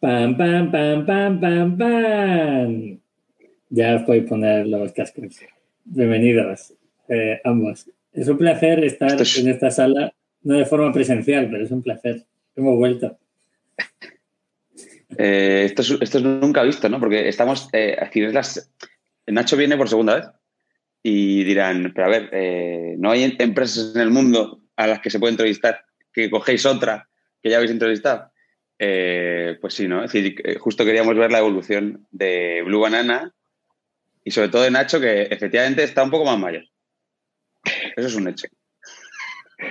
Pam, pam, pam, pam, pam, pam. Ya os podéis poner los cascos. Bienvenidos, eh, ambos. Es un placer estar en esta sala, no de forma presencial, pero es un placer. Hemos vuelto. Eh, esto, es, esto, es, nunca visto, ¿no? Porque estamos, eh, las, Nacho viene por segunda vez y dirán, pero a ver, eh, no hay empresas en el mundo a las que se puede entrevistar, que cogéis otra que ya habéis entrevistado. Eh, pues sí, ¿no? Es decir, eh, justo queríamos ver la evolución de Blue Banana y sobre todo de Nacho, que efectivamente está un poco más mayor. Eso es un hecho.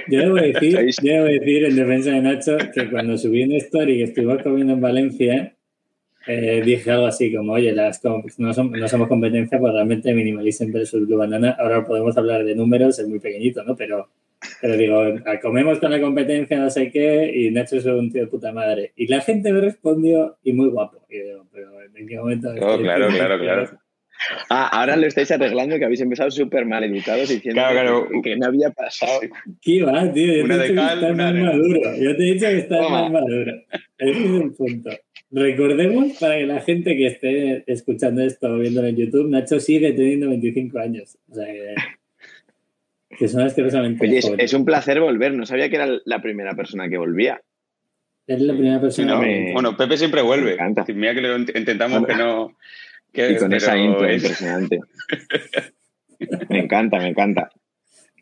Yo debo decir, yo debo decir en defensa de Nacho que cuando subí en Story que estuvimos comiendo en Valencia, eh, dije algo así como, oye, las, no, somos, no, somos, competencia, pues realmente Minimalism versus Blue Banana, ahora podemos hablar de números, es muy pequeñito, ¿no? Pero, pero digo, comemos con la competencia, no sé qué, y Nacho es un tío de puta madre. Y la gente me respondió, y muy guapo. Y digo, pero ¿en qué momento? Oh, claro, claro, claro. Ah, ahora lo estáis arreglando que habéis empezado súper mal educados diciendo Que, no había pasado. ¿Qué va, tío? Yo una te he dicho que estás más maduro. Yo te he dicho que estás más maduro. Ese es el punto. Recordemos para que la gente que esté escuchando esto o viendo en YouTube, Nacho sigue teniendo 25 años. O sea que, que son asquerosamente. Oye, es, es, un placer volver. No sabía que era la primera persona que volvía. Es la primera persona. No, Bueno, Pepe siempre vuelve. Mira que lo intentamos que no. y con esa intro impresionante. me encanta, me encanta.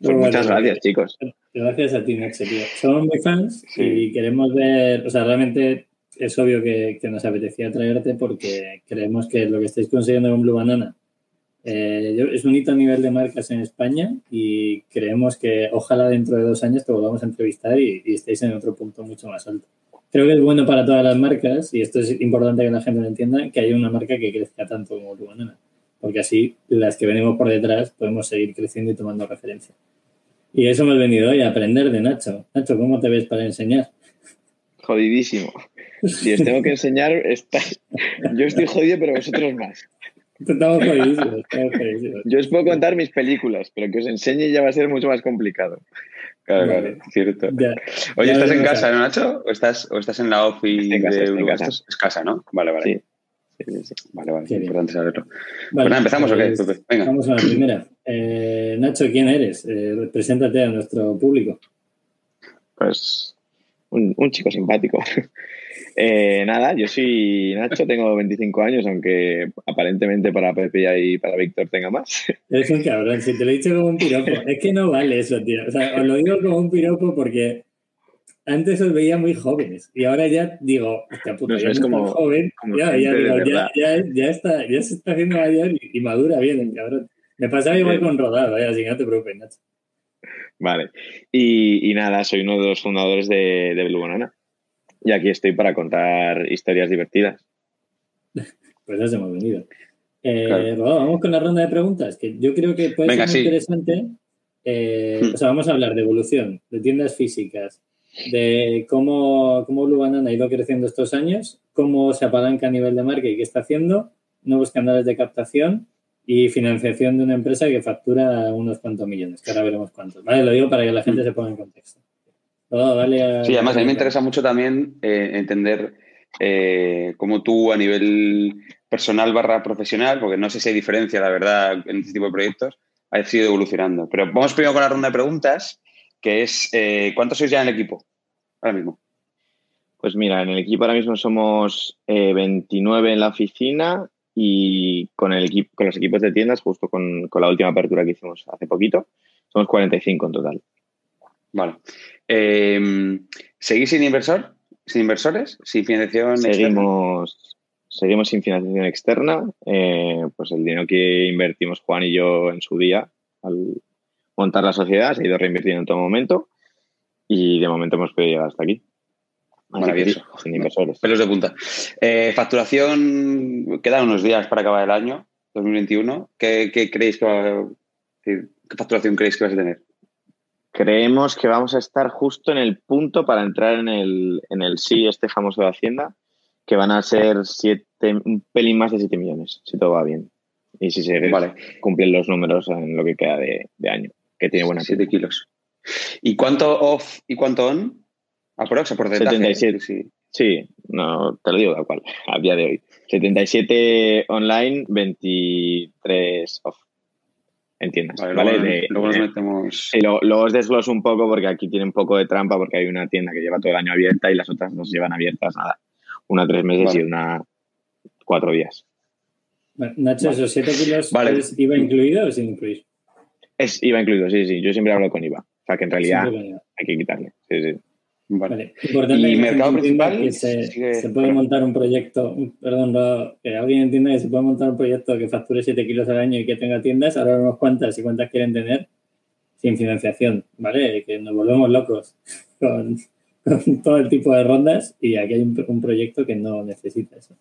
Pues muchas gracias, chicos. Gracias a ti, Nacho, tío. Somos muy fans y queremos ver, o sea, realmente es obvio que, nos apetecía traerte porque creemos que lo que estáis consiguiendo con Blue Banana eh, es un hito a nivel de marcas en España y creemos que ojalá dentro de dos años te volvamos a entrevistar y, estéis en otro punto mucho más alto. Creo que es bueno para todas las marcas y esto es importante que la gente lo entienda, que haya una marca que crezca tanto como Blue Banana, porque así las que venimos por detrás podemos seguir creciendo y tomando referencia. Y eso hemos venido hoy a aprender de Nacho. Nacho, ¿cómo te ves para enseñar? Jodidísimo. Si os tengo que enseñar, está... yo estoy jodido, pero vosotros más. Estamos jodidísimos, estamos jodidísimos. Yo os puedo contar mis películas, pero que os enseñe ya va a ser mucho más complicado. Claro, claro, cierto. Oye, ¿estás en casa, ¿no, Nacho? ¿O estás, ¿O estás en la ofi en casa, de en casa. Es casa, ¿no? Vale, vale. Sí. Sí, sí, Vale, vale, Qué importante saberlo. Vale, pues nada, ¿empezamos pues, o qué? Venga. Vamos a la primera. Eh, Nacho, ¿quién eres? Eh, preséntate a nuestro público. Pues un, un chico simpático. Eh, nada, yo soy Nacho, tengo 25 años, aunque aparentemente para Pepe y para Víctor tenga más. Eres un cabrón, si te lo he dicho como un piropo. Es que no vale eso, tío. O sea, os lo digo como un piropo porque antes os veía muy jóvenes y ahora ya digo, hostia puta, no, ya es como, joven, como ya, ya, digo, ya, ya, ya, está, ya se está haciendo mayor y, y madura bien el cabrón. Me pasaba igual con Rodado, ¿eh? así que no te preocupes, Nacho. Vale. Y, y, nada, soy uno de los fundadores de, de Blue Banana. Y aquí estoy para contar historias divertidas. Pues eso hemos venido. Eh, claro. vamos con la ronda de preguntas, que yo creo que puede Venga, ser muy sí. interesante. Eh, hmm. O sea, vamos a hablar de evolución, de tiendas físicas, de cómo, cómo Blue Banana ha ido creciendo estos años, cómo se apalanca a nivel de marca y qué está haciendo, nuevos canales de captación y financiación de una empresa que factura unos cuantos millones, que ahora veremos cuántos. Vale, lo digo para que la gente se ponga en contexto. Oh, dale a... Sí, además a mí me interesa mucho también eh, entender eh, cómo tú a nivel personal barra profesional, porque no sé si hay diferencia, la verdad, en este tipo de proyectos, has ido evolucionando. Pero vamos primero con la ronda de preguntas, que es, eh, ¿cuántos sois ya en el equipo ahora mismo? Pues mira, en el equipo ahora mismo somos eh, 29 en la oficina y con, el equipo, con los equipos de tiendas, justo con, con la última apertura que hicimos hace poquito, somos 45 en total. Vale. Eh, ¿Seguís sin inversor? ¿Sin inversores? ¿Sin financiación seguimos, externa? Seguimos sin financiación externa. Eh, pues el dinero que invertimos Juan y yo en su día al montar la sociedad se ha ido reinvirtiendo en todo momento y de momento hemos podido llegar hasta aquí. Maravilloso. Sin inversores. Pelos de punta. Eh, facturación, quedan unos días para acabar el año 2021. ¿Qué, qué creéis que va, qué, qué facturación creéis que vais a tener? Creemos que vamos a estar justo en el punto para entrar en el, en el sí, este famoso de Hacienda, que van a ser siete, un pelín más de 7 millones, si todo va bien. Y si se vale. cumplen los números en lo que queda de, de año, que tiene buena 7 kilos. ¿Y cuánto off y cuánto on? Aprox, por 77. Sí. Sí, no, te lo digo tal cual, a día de hoy. 77 online, 23 off. Entiendas, ¿vale? luego, nos metemos... luego, os desgloso un poco porque aquí tiene un poco de trampa porque hay una tienda que lleva todo el año abierta y las otras no se llevan abiertas nada. Una tres meses y una cuatro días. Nacho, ¿esos 7 kilos ¿es IVA incluido o sin incluir? Es IVA incluido, sí, sí. Yo siempre hablo con IVA. O sea que en realidad hay que quitarle. Sí, sí. Vale. Importante y mercado principal que se, puede montar un proyecto, perdón, que alguien entienda que se puede montar un proyecto que facture 7 kilos al año y que tenga tiendas, ahora vemos cuántas y cuántas quieren tener sin financiación, ¿vale? Que nos volvemos locos con, todo el tipo de rondas y aquí hay un, proyecto que no necesita eso.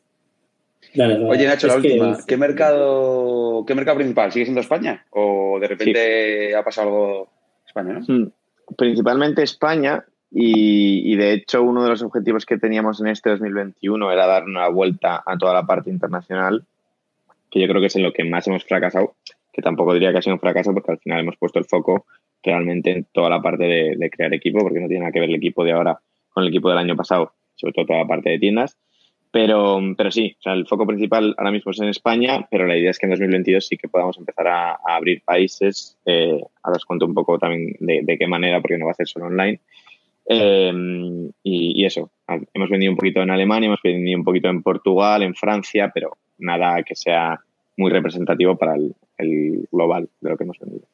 Oye, Nacho, la última. ¿Qué, mercado, ¿Qué mercado principal? ¿Sigue siendo España? ¿O de repente ha pasado algo España, no? Hmm. Principalmente España, y, de hecho, uno de los objetivos que teníamos en este 2021 era dar una vuelta a toda la parte internacional, que yo creo que es en lo que más hemos fracasado, que tampoco diría que ha sido un fracaso porque al final hemos puesto el foco realmente en toda la parte de, crear equipo, porque no tiene nada que ver el equipo de ahora con el equipo del año pasado, sobre todo toda la parte de tiendas. Pero, pero sí, o sea, el foco principal ahora mismo es en España, pero la idea es que en 2022 sí que podamos empezar a, abrir países. Eh, ahora os cuento un poco también de, de, qué manera, porque no va a ser solo online. Em, y, eso, hemos vendido un poquito en Alemania, hemos vendido un poquito en Portugal, en Francia, pero nada que sea muy representativo para el, global de lo que hemos vendido.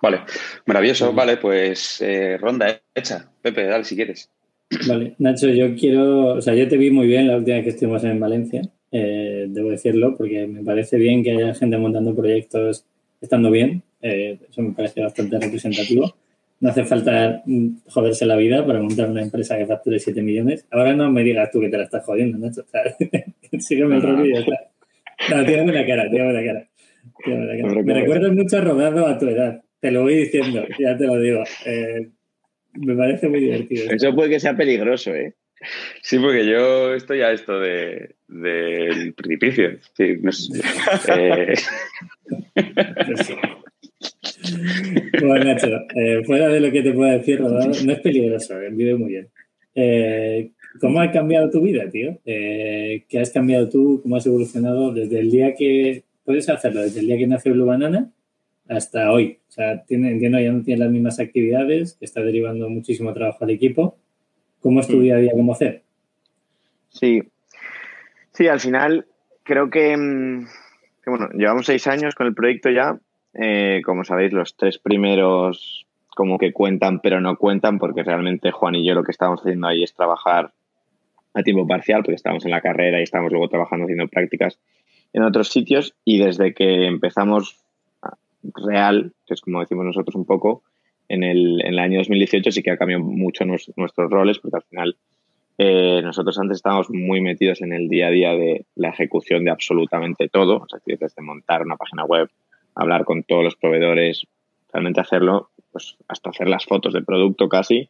Vale, maravilloso. Vale, pues eh, ronda hecha. Pepe, dale si quieres. Vale, Nacho, yo quiero, o sea, yo te vi muy bien la última vez que estuvimos en Valencia, eh, debo decirlo, porque me parece bien que haya gente montando proyectos estando bien, eh, eso me parece bastante representativo. No hace falta mm, joderse la vida para montar una empresa que facture 7 millones. Ahora no me digas tú que te la estás jodiendo, Nacho. O sea, sígueme el rollo y ya está. No, tírame la cara, tírame la cara. la cara. Me recuerdas mucho a Rodado a tu edad. Te lo voy diciendo, ya te lo digo. Eh, me parece muy divertido. Eso puede que sea peligroso, ¿eh? Sí, porque yo estoy a esto de, del precipicio. Sí, no sé. eh... Pues bueno, Nacho, eh, fuera de lo que te puedo decir, no es peligroso, el vídeo muy bien. Eh, ¿Cómo ha cambiado tu vida, tío? Eh, ¿Qué has cambiado tú? ¿Cómo has evolucionado desde el día que puedes hacerlo? Desde el día que nació Blue Banana hasta hoy. O sea, tiene, entiendo ya no tienes las mismas actividades, que está derivando muchísimo trabajo al equipo. ¿Cómo es tu día a día como hacer? Sí, sí, al final creo que, mm, que, bueno, llevamos seis años con el proyecto ya eh, como sabéis, los tres primeros como que cuentan, pero no cuentan, porque realmente Juan y yo lo que estábamos haciendo ahí es trabajar a tiempo parcial, porque estábamos en la carrera y estábamos luego trabajando haciendo prácticas en otros sitios. Y desde que empezamos real, que es como decimos nosotros un poco, en el, en el año 2018 sí que ha cambiado mucho nuestros roles, porque al final eh, nosotros antes estábamos muy metidos en el día a día de la ejecución de absolutamente todo, o sea, desde montar una página web, hablar con todos los proveedores, realmente hacerlo, pues hasta hacer las fotos de producto casi.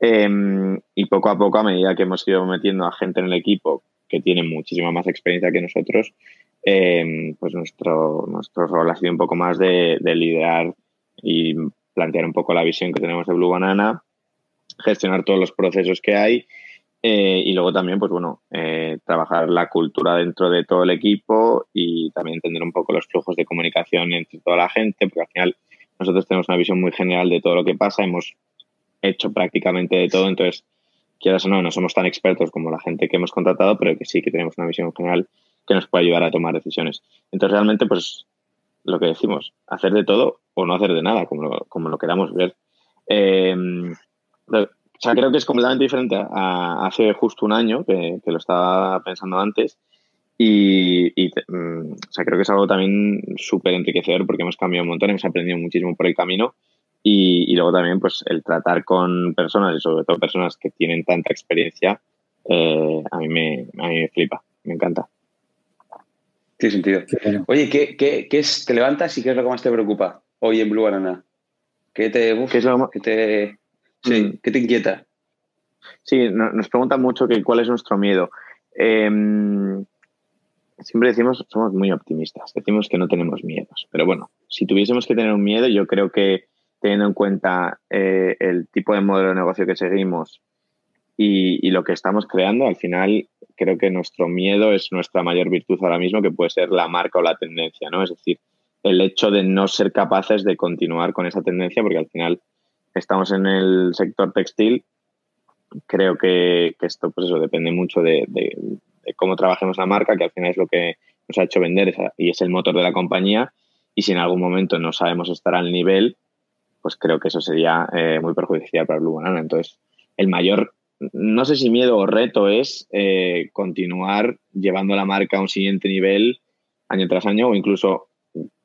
Em, y poco a poco, a medida que hemos ido metiendo a gente en el equipo que tiene muchísima más experiencia que nosotros, em, pues nuestro, nuestro rol ha sido un poco más de liderar y plantear un poco la visión que tenemos de Blue Banana, gestionar todos los procesos que hay eh, y luego también, pues bueno, eh, trabajar la cultura dentro de todo el equipo y también entender un poco los flujos de comunicación entre toda la gente, porque al final nosotros tenemos una visión muy general de todo lo que pasa, hemos hecho prácticamente de todo, entonces, quieras o no, no somos tan expertos como la gente que hemos contratado, pero que sí que tenemos una visión general que nos puede ayudar a tomar decisiones. Entonces, realmente, pues lo que decimos, hacer de todo o no hacer de nada, como lo, como lo queramos ver. Eh, o sea, creo que es completamente diferente a, hace justo un año, que, lo estaba pensando antes. Y, mm, o sea, creo que es algo también súper enriquecedor porque hemos cambiado un montón, hemos aprendido muchísimo por el camino. Y, luego también, pues, el tratar con personas y sobre todo personas que tienen tanta experiencia, eh, a, mí me, a mí me flipa, me encanta. Tiene sentido. Oye, ¿qué, qué, qué es, te levantas y qué es lo que más te preocupa hoy en Blue Banana? ¿Qué te, ¿Qué es lo que te Sí, mm. ¿qué te inquieta? Sí, nos preguntan mucho que cuál es nuestro miedo. Em, siempre decimos, somos muy optimistas, decimos que no tenemos miedos, pero bueno, si tuviésemos que tener un miedo, yo creo que teniendo en cuenta eh, el tipo de modelo de negocio que seguimos y, lo que estamos creando, al final, creo que nuestro miedo es nuestra mayor virtud ahora mismo, que puede ser la marca o la tendencia, ¿no? Es decir, el hecho de no ser capaces de continuar con esa tendencia, porque al final estamos en el sector textil, creo que, esto, pues eso, depende mucho de, cómo trabajemos la marca, que al final es lo que nos ha hecho vender y es el motor de la compañía. Y si en algún momento no sabemos estar al nivel, pues creo que eso sería eh, muy perjudicial para Blue Banana. Entonces, el mayor no sé si miedo o reto es eh, continuar llevando la marca a un siguiente nivel año tras año o incluso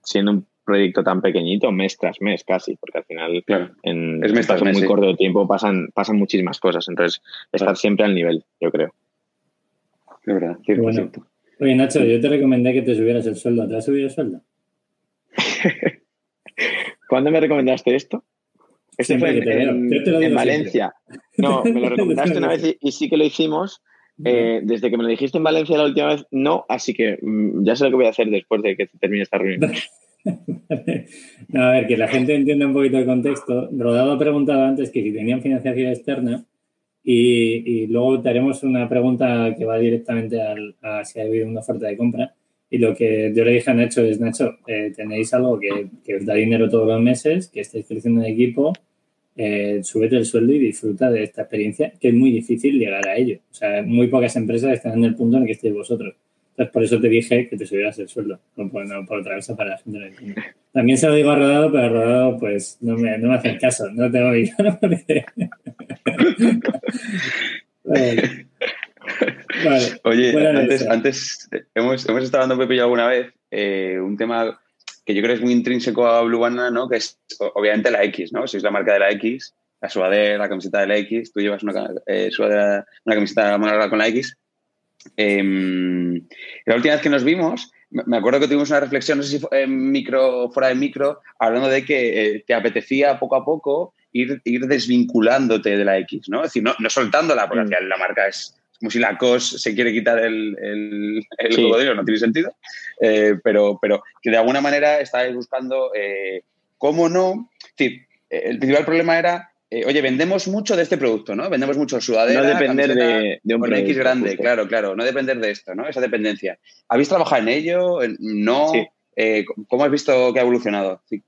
siendo un proyecto tan pequeñito mes tras mes casi, porque al final en es mes muy corto de tiempo pasan, pasan muchísimas cosas, entonces estar siempre al nivel, yo creo. De verdad, Oye Nacho, yo te recomendé que te subieras el sueldo, ¿te has subido el sueldo? ¿Cuándo me recomendaste esto? Este fue en, Valencia. No, me lo recomendaste una vez y, sí que lo hicimos. Eh, desde que me lo dijiste en Valencia la última vez, no, así que mm, ya sé lo que voy a hacer después de que termine esta reunión. no, a ver, que la gente entienda un poquito el contexto. Rodado ha preguntado antes que si tenían financiación externa y, luego te haremos una pregunta que va directamente a si ha habido una oferta de compra. Y lo que yo le dije a Nacho es, Nacho, eh, tenéis algo que, que, os da dinero todos los meses, que estáis creciendo en equipo, eh, súbete el sueldo y disfruta de esta experiencia, que es muy difícil llegar a ello. O sea, muy pocas empresas están en el punto en el que estéis vosotros. Entonces, por eso te dije que te subieras el sueldo, no por, otra cosa para la gente También se lo digo a Rodado, pero a Rodado, pues, no me, no me hacen caso, no tengo claro porque... Oye, antes, antes hemos, hemos, estado hablando Pepe yo alguna vez eh, un tema que yo creo que es muy intrínseco a Blue Banana, ¿no? Que es obviamente la X, ¿no? Sois la marca de la X, la sudadera, la camiseta de la X, tú llevas una, eh, sudadera, una camiseta con la X. Em, la última vez que nos vimos, me acuerdo que tuvimos una reflexión, no sé si en micro, fuera de micro, hablando de que eh, te apetecía poco a poco ir, ir desvinculándote de la X, ¿no? Es decir, no, no soltándola, porque mm. la marca es, como si la COS se quiere quitar el, el, cocodrilo, no tiene sentido, eh, pero, pero que de alguna manera estáis buscando eh, cómo no. Es decir, el principal problema era, eh, oye, vendemos mucho de este producto, ¿no? Vendemos mucho sudadera. No depender de, de, un con X grande, claro, claro, no depender de esto, ¿no? Esa dependencia. ¿Habéis trabajado en ello? ¿No? ¿Cómo has visto que ha evolucionado? Sí.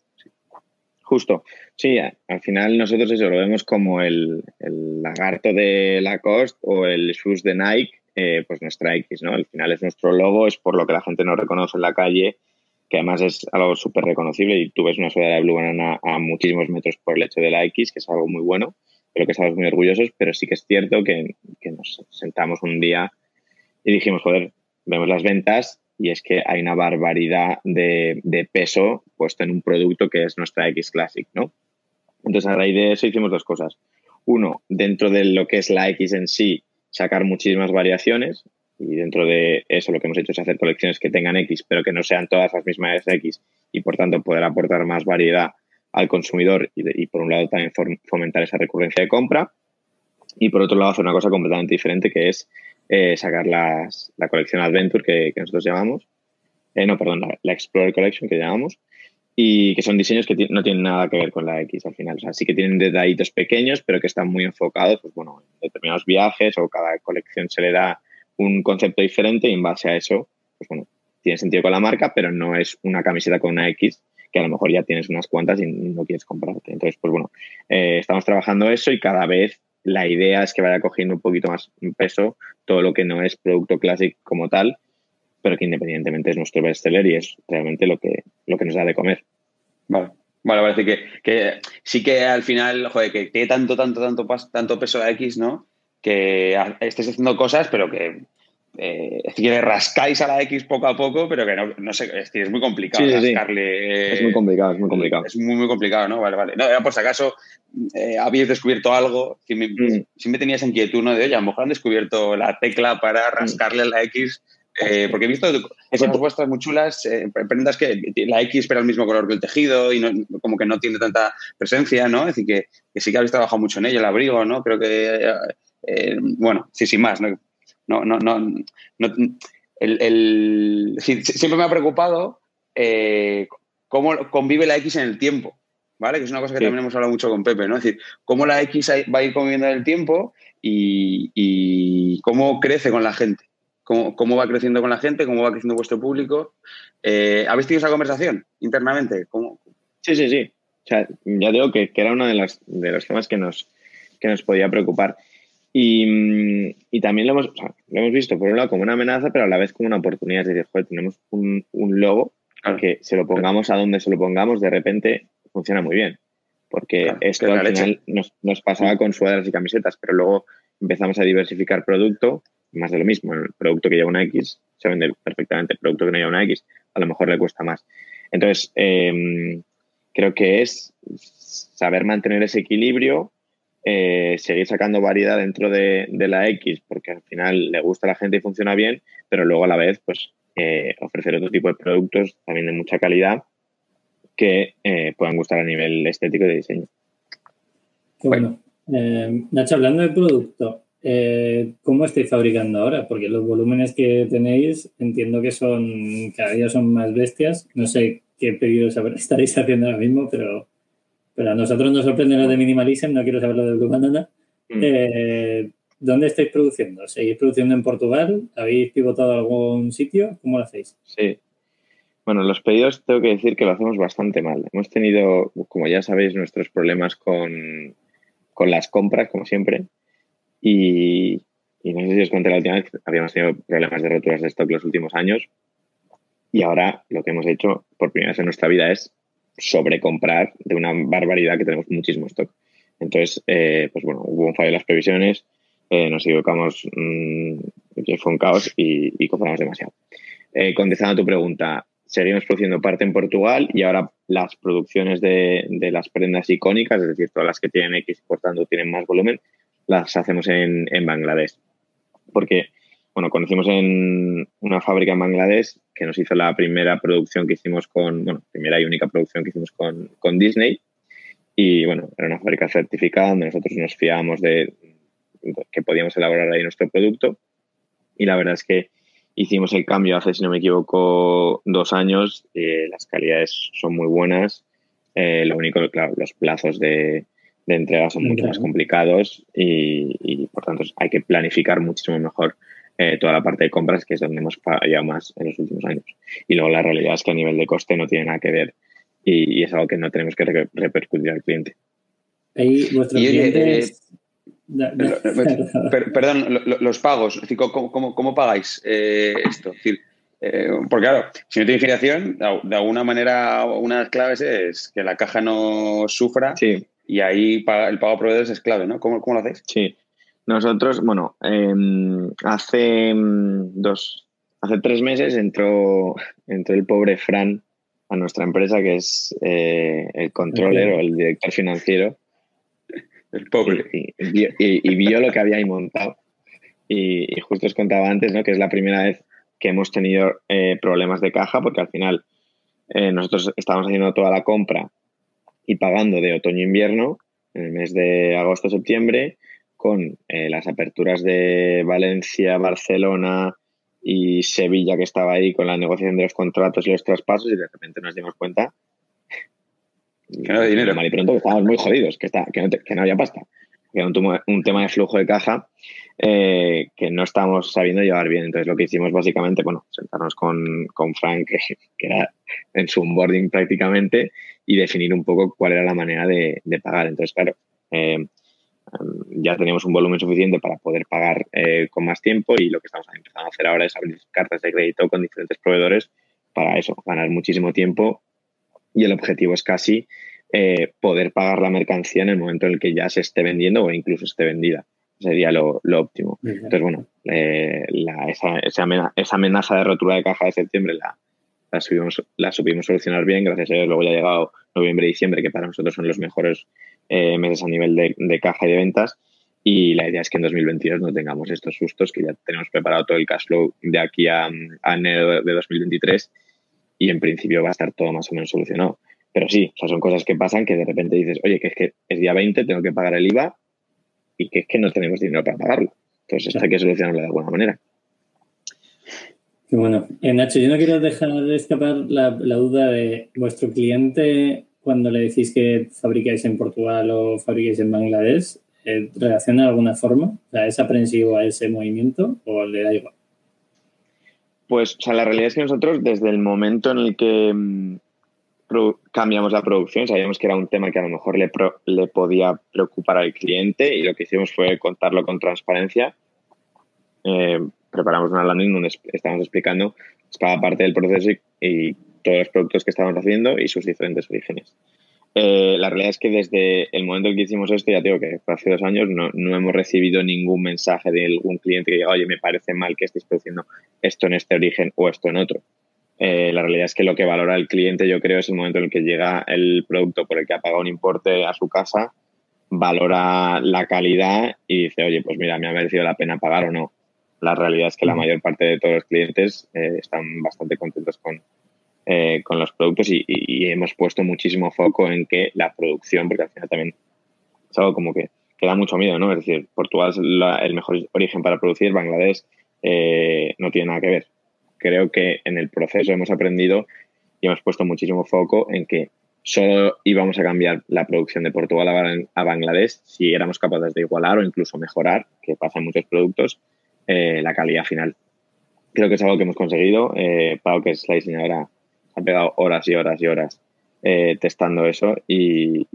Justo. Sí, al final nosotros eso lo vemos como el, lagarto de Lacoste o el shoes de Nike, eh, pues nuestra X, ¿no? Al final es nuestro logo, es por lo que la gente nos reconoce en la calle, que además es algo súper reconocible y tú ves una sudadera de Blue Banana a muchísimos metros por el hecho de la X, que es algo muy bueno, pero que estamos muy orgullosos, pero sí que es cierto que, que nos sentamos un día y dijimos, joder, vemos las ventas y es que hay una barbaridad de, peso puesto en un producto que es nuestra X Classic, ¿no? Entonces, a raíz de eso hicimos dos cosas. Uno, dentro de lo que es la X en sí, sacar muchísimas variaciones y dentro de eso lo que hemos hecho es hacer colecciones que tengan X, pero que no sean todas las mismas X y por tanto poder aportar más variedad al consumidor y, por un lado también fomentar esa recurrencia de compra. Y por otro lado hacer una cosa completamente diferente que es eh, sacar las, la colección Adventure que, nosotros llamamos, eh, no, perdón, la, Explorer Collection que llamamos, y que son diseños que no tienen nada que ver con la X al final. O sea, sí que tienen detallitos pequeños, pero que están muy enfocados, pues bueno, en determinados viajes o cada colección se le da un concepto diferente y en base a eso, pues bueno, tiene sentido con la marca, pero no es una camiseta con una X que a lo mejor ya tienes unas cuantas y no quieres comprarte. Entonces, pues bueno, eh, estamos trabajando eso y cada vez la idea es que vaya cogiendo un poquito más peso todo lo que no es producto clásico como tal, pero que independientemente es nuestro bestseller y es realmente lo que, lo que nos da de comer. Vale. Vale, parece que, que sí que al final, joder, que tiene tanto, tanto, tanto, tanto peso de X, ¿no? Que estés haciendo cosas, pero que eh, es decir, rascáis a la X poco a poco, pero que no, no sé, es, muy complicado rascarle. es muy complicado, es muy complicado. Es muy, muy complicado, ¿no? Vale, vale. No, era por si acaso eh, habéis descubierto algo, si me, mm. si me tenías inquietud, ¿no? De, oye, a lo mejor han descubierto la tecla para mm. rascarle a la X. Eh, porque he visto esas vuestras muy chulas, eh, prendas que la X pero el mismo color que el tejido y no, como que no tiene tanta presencia, ¿no? Es decir, que, que sí que habéis trabajado mucho en ello, el abrigo, ¿no? Creo que, eh, bueno, sí, sin más, ¿no? no, no, no, el, siempre me ha preocupado eh, cómo convive la X en el tiempo, ¿vale? Que es una cosa que también hemos hablado mucho con Pepe, ¿no? Es decir, cómo la X va a ir conviviendo en el tiempo y, cómo crece con la gente. Cómo, va creciendo con la gente, cómo va creciendo vuestro público. Eh, ¿Habéis tenido esa conversación internamente? ¿Cómo? Sí, sí, sí. O sea, ya digo que, era uno de los, de los temas que nos, que nos podía preocupar. Y, también lo hemos, lo hemos visto, por un lado, como una amenaza, pero a la vez como una oportunidad. Es decir, joder, tenemos un, un logo que se lo pongamos a donde se lo pongamos, de repente funciona muy bien. Porque esto al final nos, nos, pasaba con sudaderas y camisetas, pero luego empezamos a diversificar producto, más de lo mismo. El producto que lleva una X se vende perfectamente, el producto que no lleva una X a lo mejor le cuesta más. Entonces, em, creo que es saber mantener ese equilibrio, eh, seguir sacando variedad dentro de, la X, porque al final le gusta a la gente y funciona bien, pero luego a la vez, pues, eh, ofrecer otro tipo de productos también de mucha calidad que eh, puedan gustar a nivel estético y de diseño. bueno. Eh, Nacho, hablando de producto, ¿cómo estáis fabricando ahora? Porque los volúmenes que tenéis entiendo que son cada día son más bestias. No sé qué pedidos estaréis haciendo ahora mismo, pero, pero a nosotros nos sorprende lo de Minimalism, no quiero saber lo de Blue Banana. Mm. ¿Dónde estáis produciendo? ¿Seguís produciendo en Portugal? ¿Habéis pivotado a algún sitio? ¿Cómo lo hacéis? Sí, bueno, los pedidos tengo que decir que lo hacemos bastante mal. Hemos tenido, como ya sabéis, nuestros problemas con, las compras, como siempre. Y, no sé si os conté la última vez, habíamos tenido problemas de roturas de stock los últimos años. Y ahora lo que hemos hecho por primera vez en nuestra vida es sobrecomprar de una barbaridad que tenemos muchísimo stock. Entonces, eh, pues bueno, hubo un fallo en las previsiones, eh, nos equivocamos, mmm, fue un caos y, compramos demasiado. Eh, contestando a tu pregunta, seguimos produciendo parte en Portugal y ahora las producciones de, las prendas icónicas, es decir, todas las que tienen X y por tanto tienen más volumen, las hacemos en, en Bangladesh. Porque, bueno, conocimos en una fábrica en Bangladesh que nos hizo la primera producción que hicimos con, bueno, primera y única producción que hicimos con, con Disney. Y bueno, era una fábrica certificada donde nosotros nos fiábamos de que podíamos elaborar ahí nuestro producto. Y la verdad es que Hicimos el cambio hace, si no me equivoco, dos años. Eh, las calidades son muy buenas. Eh, lo único, claro, los plazos de, entrega son mucho más complicados y, por tanto hay que planificar muchísimo mejor eh, toda la parte de compras, que es donde hemos fallado más en los últimos años. Y luego la realidad es que a nivel de coste no tiene nada que ver y, es algo que no tenemos que repercutir al cliente. Ahí vuestros clientes perdón, los pagos, ¿cómo, pagáis eh, esto? Eh, porque claro, si no tiene financiación, de alguna manera una de las claves es que la caja no sufra y ahí el pago a proveedores es clave, ¿no? ¿Cómo, lo hacéis? Sí. Nosotros, bueno, em, hace em, dos, hace tres meses entró, entró el pobre Fran a nuestra empresa, que es eh, el controller o el director financiero, el pobre. Y, vio lo que había ahí montado. Y, justo os contaba antes, ¿no? Que es la primera vez que hemos tenido eh, problemas de caja, porque al final eh, nosotros estábamos haciendo toda la compra y pagando de otoño-invierno en el mes de agosto-septiembre, con eh, las aperturas de Valencia, Barcelona y Sevilla, que estaba ahí con la negociación de los contratos y los traspasos, y de repente nos dimos cuenta que no dinero. Mal y pronto que estábamos muy jodidos, que, está, que, no, que no había pasta. Que era un, tema de flujo de caja eh, que no estábamos sabiendo llevar bien. Entonces, lo que hicimos básicamente, bueno, sentarnos con, con Frank, que, era en su onboarding prácticamente, y definir un poco cuál era la manera de, pagar. Entonces, claro, eh, ya teníamos un volumen suficiente para poder pagar eh, con más tiempo y lo que estamos empezando a hacer ahora es abrir cartas de crédito con diferentes proveedores para eso, ganar muchísimo tiempo y el objetivo es casi eh, poder pagar la mercancía en el momento en el que ya se esté vendiendo o incluso esté vendida. Sería lo, óptimo. Entonces, bueno, eh, esa, esa, amenaza de rotura de caja de septiembre la, la, subimos, la supimos solucionar bien, gracias a Dios. Luego ya ha llegado noviembre y diciembre, que para nosotros son los mejores eh, meses a nivel de, caja y de ventas. Y la idea es que en 2022 no tengamos estos sustos, que ya tenemos preparado todo el cash flow de aquí a, a enero de 2023 y en principio va a estar todo más o menos solucionado. Pero sí, o sea, son cosas que pasan que de repente dices, oye, que es que es día 20, tengo que pagar el IVA y que es que no tenemos dinero para pagarlo. Entonces, esto hay que solucionarlo de alguna manera. Bueno, eh, Nacho, yo no quiero dejar de escapar la, duda de vuestro cliente cuando le decís que fabricáis en Portugal o fabricáis en Bangladesh. eh, reacciona de alguna forma? O sea, ¿Es aprensivo a ese movimiento o le da igual? Pues, o sea, la realidad es que nosotros, desde el momento en el que mm, cambiamos la producción, sabíamos que era un tema que a lo mejor le, le podía preocupar al cliente y lo que hicimos fue contarlo con transparencia. Eh, preparamos una landing donde estamos explicando cada parte del proceso y, todos los productos que estábamos haciendo y sus diferentes orígenes. Eh, la realidad es que desde el momento en que hicimos esto, ya digo que hace dos años, no, no, hemos recibido ningún mensaje de algún cliente que diga, oye, me parece mal que estéis produciendo esto en este origen o esto en otro. Eh, la realidad es que lo que valora el cliente, yo creo, es el momento en el que llega el producto por el que ha pagado un importe a su casa, valora la calidad y dice, oye, pues mira, me ha merecido la pena pagar o no. La realidad es que la mayor parte de todos los clientes eh, están bastante contentos con, eh, con los productos y, hemos puesto muchísimo foco en que la producción, porque al final también es algo como que, que da mucho miedo, ¿no? Es decir, Portugal es el mejor origen para producir, Bangladesh no tiene nada que ver creo que en el proceso hemos aprendido y hemos puesto muchísimo foco en que solo íbamos a cambiar la producción de Portugal a Bangladesh si éramos capaces de igualar o incluso mejorar, que pasa en muchos productos, eh, la calidad final. Creo que es algo que hemos conseguido. Eh, Pau, que es la diseñadora, ha pegado horas y horas y horas eh, testando eso y,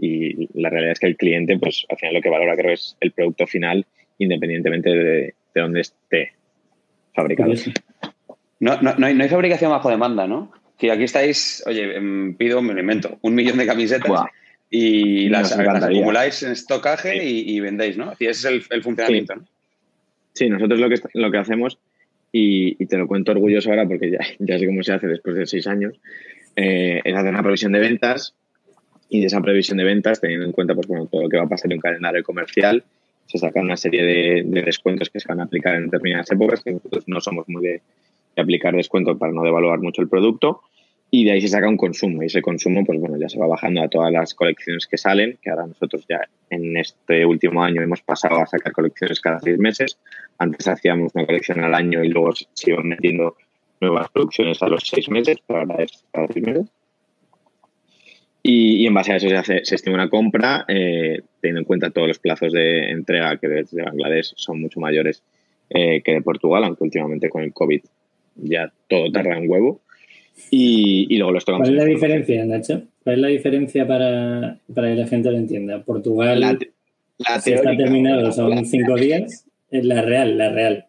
la realidad es que el cliente, pues al final lo que valora creo es el producto final independientemente de, de dónde esté fabricado. No, no, no, hay, no, hay, fabricación bajo demanda, ¿no? Si aquí estáis, oye, em, pido, me invento, un millón de camisetas y las, acumuláis en estocaje y, vendéis, ¿no? Y ese es el, funcionamiento, sí. ¿no? Sí, nosotros lo que, lo que hacemos, y, te lo cuento orgulloso ahora porque ya, ya sé cómo se hace después de seis años, eh, es hacer una previsión de ventas y de esa previsión de ventas, teniendo en cuenta pues, bueno, todo lo que va a pasar en un calendario comercial, se sacan una serie de, de, descuentos que se van a aplicar en determinadas épocas, que nosotros no somos muy de, y aplicar descuento para no devaluar mucho el producto. Y de ahí se saca un consumo. Y ese consumo, pues bueno, ya se va bajando a todas las colecciones que salen, que ahora nosotros ya en este último año hemos pasado a sacar colecciones cada seis meses. Antes hacíamos una colección al año y luego se iban metiendo nuevas producciones a los seis meses, pero ahora es cada seis meses. Y, en base a eso se, hace, se estima una compra, eh, teniendo en cuenta todos los plazos de entrega que desde Bangladesh son mucho mayores eh, que de Portugal, aunque últimamente con el COVID ya todo tarda en huevo. Y, luego los tocamos. ¿Cuál es la diferencia, Nacho? ¿Cuál es la diferencia para, para que la gente lo entienda? Portugal la, está terminado, son cinco días. Es la real, la real.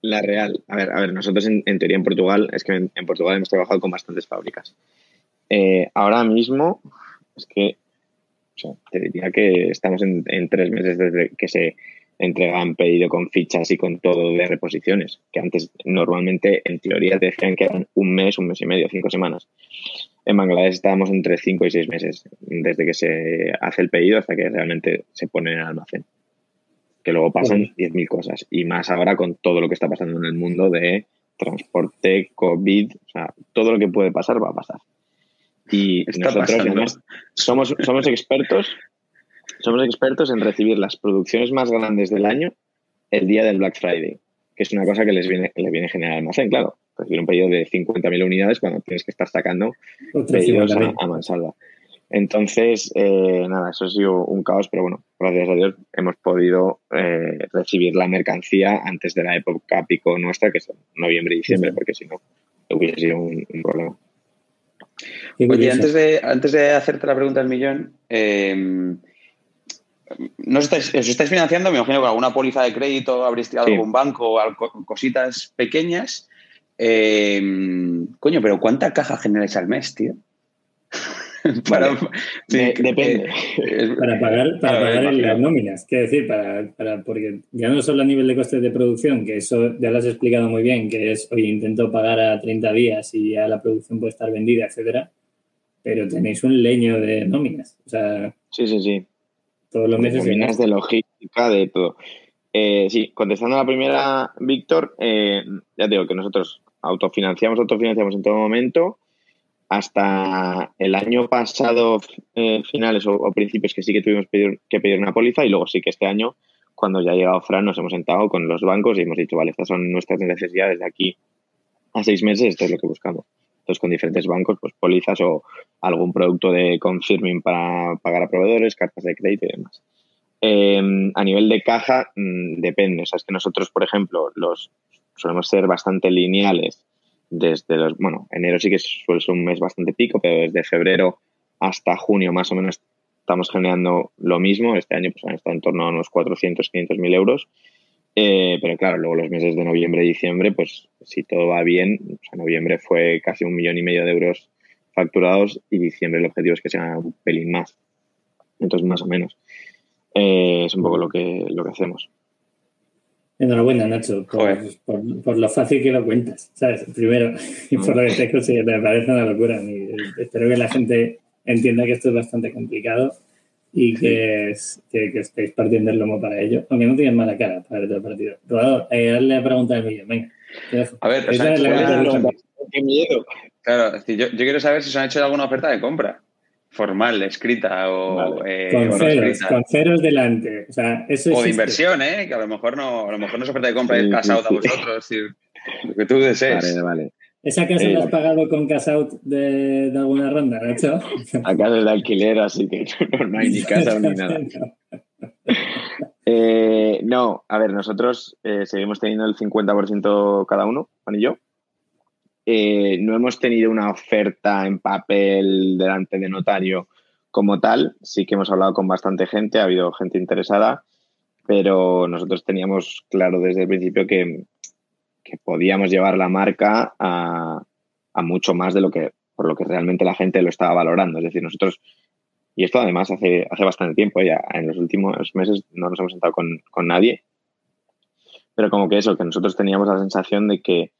la real. A ver, a ver, nosotros en, teoría en Portugal, es que en, Portugal hemos trabajado con bastantes fábricas. Eh, ahora mismo, es que te diría que estamos en, en, tres meses desde que se entregan pedido con fichas y con todo de reposiciones, que antes normalmente en teoría te decían que eran un mes, un mes y medio, cinco semanas. En Bangladesh estábamos entre cinco y seis meses, desde que se hace el pedido hasta que realmente se pone en el almacén. Que luego pasan 10.000 cosas. Y más ahora con todo lo que está pasando en el mundo de transporte, COVID, o sea, todo lo que puede pasar va a pasar. Y nosotros somos, somos expertos somos expertos en recibir las producciones más grandes del año el día del Black Friday, que es una cosa que les viene, les viene generar almacén, claro. Recibir un pedido de 50.000 unidades cuando tienes que estar sacando pedidos a, mansalva. Entonces, eh, nada, eso ha sido un caos, pero bueno, gracias a Dios hemos podido eh, recibir la mercancía antes de la época pico nuestra, que es noviembre y diciembre, porque si no, hubiese sido un, problema. Oye, antes de, antes de hacerte la pregunta del millón, eh, no os estáis, estáis financiando, me imagino, con alguna póliza de crédito, habréis tirado algún banco, cositas pequeñas. Em, coño, pero ¿cuánta caja generáis al mes, tío? para, depende. para pagar, para pagar las nóminas. Quiero decir, para, para, porque ya no solo a nivel de costes de producción, que eso ya lo has explicado muy bien, que es, oye, intento pagar a 30 días y ya la producción puede estar vendida, etcétera, pero tenéis un leño de nóminas. O sea, sí, sí, sí. Todos los meses. De, de logística, de todo. Eh, sí, contestando a la primera, Víctor, eh, ya digo que nosotros autofinanciamos, autofinanciamos en todo momento. Hasta el año pasado, eh, finales o, principios, que sí que tuvimos que pedir una póliza y luego sí que este año, cuando ya ha llegado Fran, nos hemos sentado con los bancos y hemos dicho, vale, estas son nuestras necesidades de aquí a seis meses, esto es lo que buscamos. Entonces, con diferentes bancos, pues pólizas o algún producto de confirming para pagar a proveedores, cartas de crédito y demás. Em, a nivel de caja, mm, depende. O sea, es que nosotros, por ejemplo, los solemos ser bastante lineales desde los, bueno, enero sí que suele ser un mes bastante pico, pero desde febrero hasta junio más o menos estamos generando lo mismo. Este año pues han estado en torno a unos 400, 500 mil euros. Eh, pero claro, luego los meses de noviembre y diciembre, pues si todo va bien, o sea, noviembre fue casi un millón y medio de euros facturados y diciembre el objetivo es que sea un pelín más. Entonces, más o menos. Eh, es un poco lo que, lo que hacemos. Enhorabuena, Nacho, por, lo fácil que lo cuentas. ¿sabes? Primero, y por lo que estáis consiguiendo, me parece una locura. espero que la gente entienda que esto es bastante complicado y que, que, estéis partiendo el lomo para ello, aunque no tienes mala cara para el partido. Rodado, eh, darle la pregunta del millón, venga. A ver, pero qué miedo. Claro, yo, yo, quiero saber si se han hecho alguna oferta de compra formal, escrita o eh, con, ceros, con, ceros, delante. O, sea, eso o de inversión, ¿eh? Que a lo mejor no, a lo mejor no es oferta de compra y es cash out a vosotros, lo que tú desees. Vale, vale. ¿Esa casa la has pagado con cash out de, de alguna ronda, Nacho? Acá es de alquiler, así que no, hay ni casa ni nada. Eh, no, a ver, nosotros eh, seguimos teniendo el 50% cada uno, Juan y yo. Eh, no hemos tenido una oferta en papel delante de notario como tal. Sí que hemos hablado con bastante gente, ha habido gente interesada, pero nosotros teníamos claro desde el principio que, podíamos llevar la marca a, mucho más de lo que por lo que realmente la gente lo estaba valorando. Es decir, nosotros, y esto además hace, hace bastante tiempo, ya en los últimos meses no nos hemos sentado con, con nadie, pero como que eso, que nosotros teníamos la sensación de que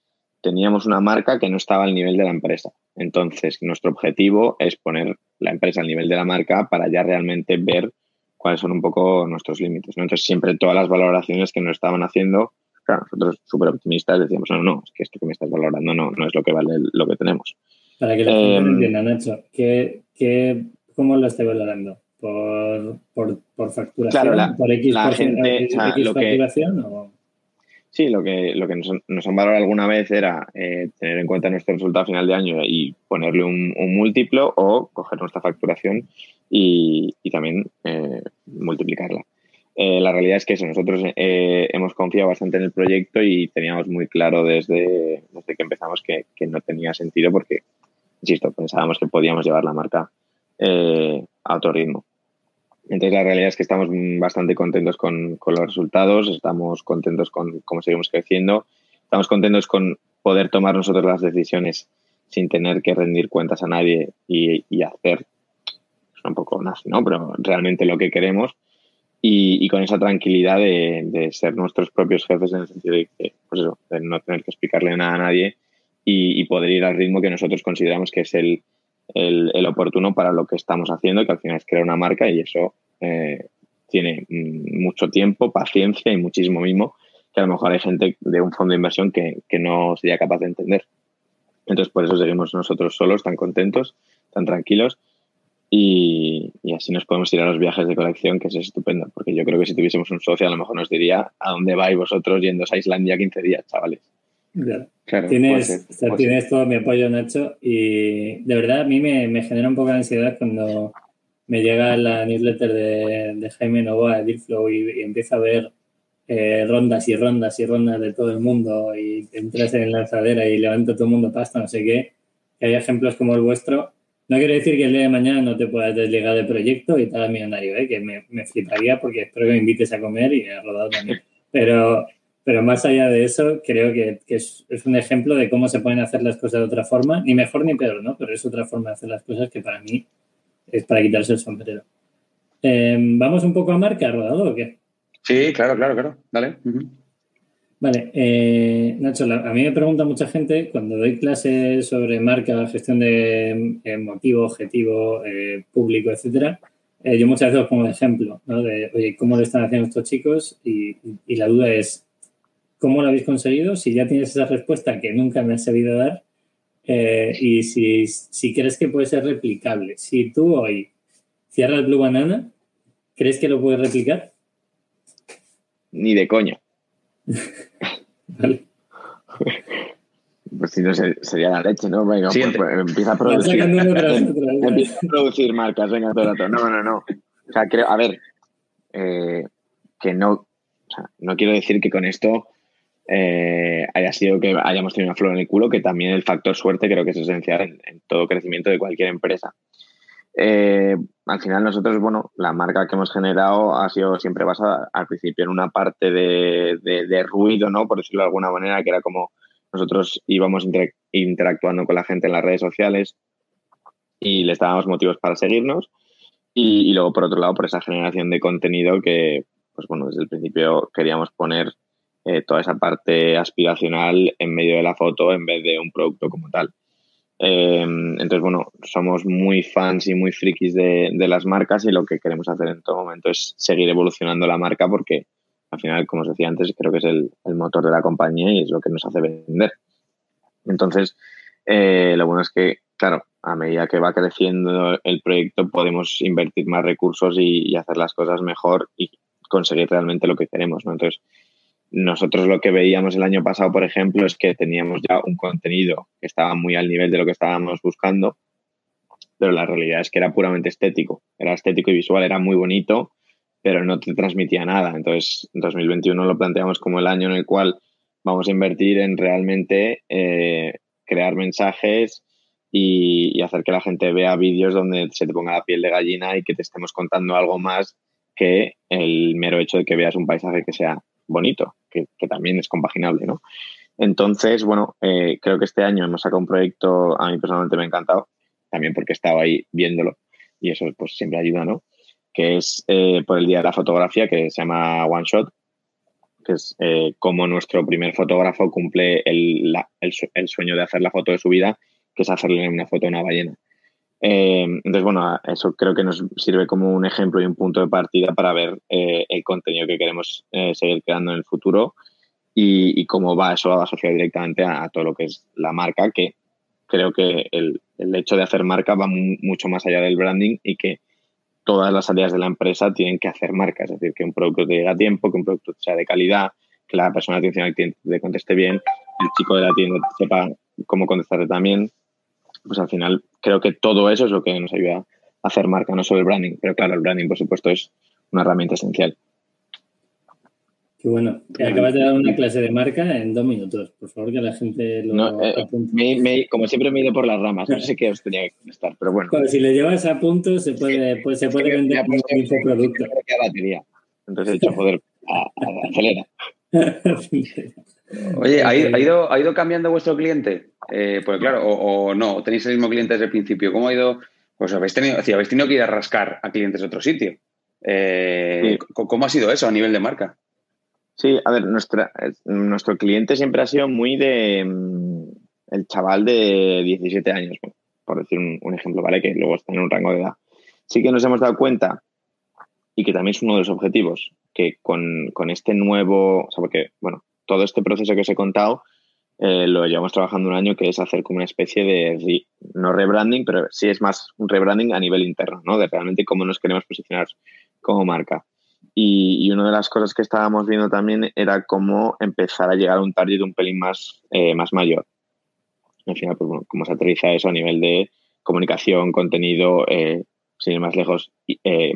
teníamos una marca que no estaba al nivel de la empresa. Entonces, nuestro objetivo es poner la empresa al nivel de la marca para ya realmente ver cuáles son un poco nuestros límites. Entonces, siempre todas las valoraciones que nos estaban haciendo, claro, nosotros súper optimistas decíamos, no, no, es que esto que me estás valorando no, no es lo que vale lo que tenemos. Para que la gente em, entienda, Nacho, ¿qué, qué, cómo lo estoy valorando? ¿Por, por, por facturación? ¿Por X, la gente, facturación? O? Sí, lo que, lo que nos, han valorado alguna vez era eh, tener en cuenta nuestro resultado final de año y ponerle un, múltiplo o coger nuestra facturación y, también eh, multiplicarla. Eh, la realidad es que eso, nosotros hemos confiado bastante en el proyecto y teníamos muy claro desde, desde que empezamos que, que, no tenía sentido porque, insisto, pensábamos que podíamos llevar la marca a otro ritmo. Entonces la realidad es que estamos bastante contentos con, los resultados, estamos contentos con cómo seguimos creciendo, estamos contentos con poder tomar nosotros las decisiones sin tener que rendir cuentas a nadie y, hacer, es un poco nazi, ¿no? Pero realmente lo que queremos y, con esa tranquilidad de, ser nuestros propios jefes en el sentido de que, pues eso, de no tener que explicarle nada a nadie y poder ir al ritmo que nosotros consideramos que es el, el, oportuno para lo que estamos haciendo, que al final es crear una marca y eso eh, tiene mm, mucho tiempo, paciencia y muchísimo mismo, que a lo mejor hay gente de un fondo de inversión que, no sería capaz de entender. Entonces, por eso seguimos nosotros solos, tan contentos, tan tranquilos. Y, así nos podemos ir a los viajes de colección, que es estupendo, porque yo creo que si tuviésemos un socio a lo mejor nos diría a dónde vais vosotros yendo a Islandia 15 días, chavales tienes, tienes todo mi apoyo, Nacho, y de verdad a mí me, genera un poco de ansiedad cuando me llega la newsletter de, Jaime Novoa de Dealflow y, y empiezo a ver eh, rondas y rondas y rondas de todo el mundo y entras en la lanzadera y levanta todo el mundo pasta, no sé qué, que hay ejemplos como el vuestro. No quiero decir que el día de mañana no te puedas desligar del proyecto y tal millonario, ¿eh? que me, me, fliparía porque espero que me invites a comer y a rodado también. Pero pero más allá de eso, creo que, es, un ejemplo de cómo se pueden hacer las cosas de otra forma, ni mejor ni peor, ¿no? Pero es otra forma de hacer las cosas que para mí es para quitarse el sombrero. Em, ¿Vamos un poco a marca, rodado o qué? Sí, claro, claro, claro. Dale. Vale, eh, Nacho, a mí me pregunta mucha gente cuando doy clases sobre marca, gestión de eh, motivo, objetivo, eh, público, etcétera. yo muchas veces os pongo ejemplo, ¿no? De, oye, ¿cómo lo están haciendo estos chicos? y la duda es, ¿Cómo lo habéis conseguido? Si ya tienes esa respuesta que nunca me has sabido dar eh, y si, si, crees que puede ser replicable. Si tú hoy cierras Blue Banana, ¿crees que lo puedes replicar? Ni de coño. vale. Pues si no, sería la leche, ¿no? Venga, pues, pues, empieza a producir. empieza a producir marcas, venga, todo el rato. No, no, no. O sea, creo, a ver, eh, que no, o sea, no quiero decir que con esto eh, haya sido que hayamos tenido una flor en el culo, que también el factor suerte creo que es esencial en, todo crecimiento de cualquier empresa. Eh, al final nosotros, bueno, la marca que hemos generado ha sido siempre basada al principio en una parte de, ruido, ¿no? Por decirlo de alguna manera, que era como nosotros íbamos interactuando con la gente en las redes sociales y les dábamos motivos para seguirnos. Y, y, luego, por otro lado, por esa generación de contenido que, pues bueno, desde el principio queríamos poner eh, toda esa parte aspiracional en medio de la foto en vez de un producto como tal. Eh, entonces, bueno, somos muy fans y muy frikis de, las marcas y lo que queremos hacer en todo momento es seguir evolucionando la marca porque al final, como os decía antes, creo que es el, motor de la compañía y es lo que nos hace vender. Entonces, eh, lo bueno es que, claro, a medida que va creciendo el proyecto podemos invertir más recursos y, y hacer las cosas mejor y conseguir realmente lo que queremos, ¿no? Entonces, nosotros lo que veíamos el año pasado, por ejemplo, es que teníamos ya un contenido que estaba muy al nivel de lo que estábamos buscando, pero la realidad es que era puramente estético. Era estético y visual, era muy bonito, pero no te transmitía nada. Entonces, 2021 lo planteamos como el año en el cual vamos a invertir en realmente eh, crear mensajes y, y, hacer que la gente vea vídeos donde se te ponga la piel de gallina y que te estemos contando algo más que el mero hecho de que veas un paisaje que sea bonito, que, también es compaginable, ¿no? Entonces, bueno, eh, creo que este año hemos sacado un proyecto, a mí personalmente me ha encantado, también porque estaba ahí viéndolo y eso pues siempre ayuda, ¿no? Que es eh, por el Día de la Fotografía, que se llama One Shot, que es eh, como nuestro primer fotógrafo cumple el, el, sueño de hacer la foto de su vida, que es hacerle una foto a una ballena. Eh, entonces, bueno, eso creo que nos sirve como un ejemplo y un punto de partida para ver eh, el contenido que queremos eh, seguir creando en el futuro y, cómo va eso asociado directamente a, todo lo que es la marca, que creo que el, hecho de hacer marca va mucho más allá del branding y que todas las áreas de la empresa tienen que hacer marca, es decir, que un producto te llegue a tiempo, que un producto sea de calidad, que la persona de atención al cliente te conteste bien, el chico de la tienda sepa cómo contestarle también, pues al final creo que todo eso es lo que nos ayuda a hacer marca, no solo el branding, pero claro, el branding, por supuesto, es una herramienta esencial. Qué bueno. Acabas de dar una clase de marca en dos minutos. Por favor, que la gente lo eh, me, como siempre me he ido por las ramas. No sé qué os tenía que contestar, pero bueno. si le llevas a punto, se puede, pues, se puede vender un infoproducto. Entonces he dicho, joder, acelera. Oye, ¿ha ido, ¿ha ido cambiando vuestro cliente? Eh, pues claro, o, no, tenéis el mismo cliente desde el principio. ¿Cómo ha ido? Pues habéis tenido, habéis tenido que ir a rascar a clientes de otro sitio. Eh, ¿Cómo ha sido eso a nivel de marca? Sí, a ver, nuestra, nuestro cliente siempre ha sido muy de mm, el chaval de 17 años, por decir un, ejemplo, ¿vale? Que luego está en un rango de edad. Sí que nos hemos dado cuenta, y que también es uno de los objetivos, que con, con este nuevo, o sea, porque, bueno, todo este proceso que os he contado eh, lo llevamos trabajando un año, que es hacer como una especie de, no rebranding, pero sí es más un rebranding a nivel interno, ¿no? De realmente cómo nos queremos posicionar como marca. Y, una de las cosas que estábamos viendo también era cómo empezar a llegar a un target un pelín más, eh, más mayor. Al final, pues bueno, cómo se aterriza eso a nivel de comunicación, contenido, eh, sin ir más lejos,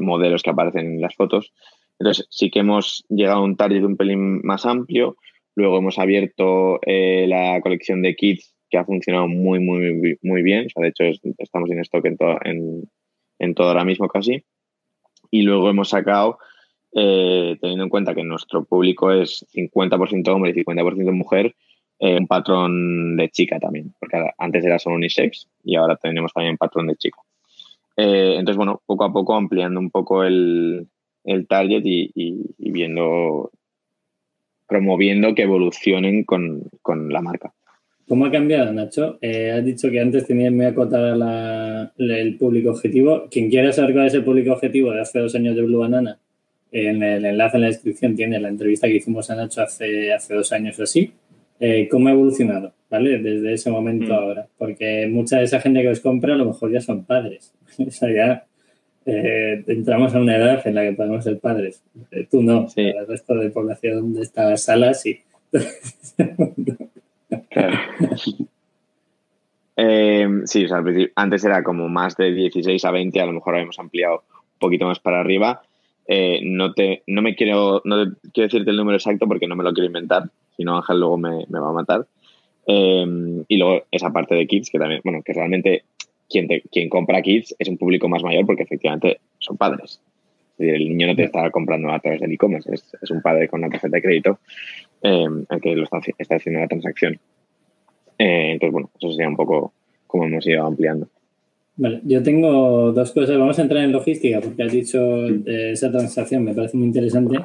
modelos que aparecen en las fotos. Entonces, sí que hemos llegado a un target un pelín más amplio, Luego hemos abierto eh, la colección de kits que ha funcionado muy, muy, muy bien. de hecho, estamos en stock en, todo, en, todo ahora mismo casi. Y luego hemos sacado, eh, teniendo en cuenta que nuestro público es 50% hombre y 50% mujer, eh, un patrón de chica también, porque antes era solo unisex y ahora tenemos también patrón de chica. entonces, bueno, poco a poco ampliando un poco el, target y viendo promoviendo que evolucionen con, la marca. ¿Cómo ha cambiado, Nacho? Eh, has dicho que antes tenías muy acotada el público objetivo. Quien quiera saber cuál es el público objetivo de hace dos años de Blue Banana, en el enlace en la descripción tiene la entrevista que hicimos a Nacho hace, hace dos años o así. Eh, ¿Cómo ha evolucionado? ¿Vale? Desde ese momento mm. ahora. Porque mucha de esa gente que os compra a lo mejor ya son padres. o sea, ya eh, entramos a una edad en la que podemos ser padres. Eh, tú no, el resto de población de esta sala sí. Eh, sí, o sea, antes era como más de 16 a 20, a lo mejor habíamos ampliado un poquito más para arriba. No, te, no me quiero, no quiero decirte el número exacto porque no me lo quiero inventar, si no Ángel luego me, va a matar. Y luego esa parte de kits que también, bueno, que realmente quien, quien compra kits es un público más mayor porque efectivamente son padres. El niño no te está comprando a través del e-commerce, es, un padre con una tarjeta de crédito em, el que lo está, está haciendo la transacción. Eh, entonces, bueno, eso sería un poco como hemos ido ampliando. Vale, yo tengo dos cosas. Vamos a entrar en logística porque has dicho eh, esa transacción, me parece muy interesante.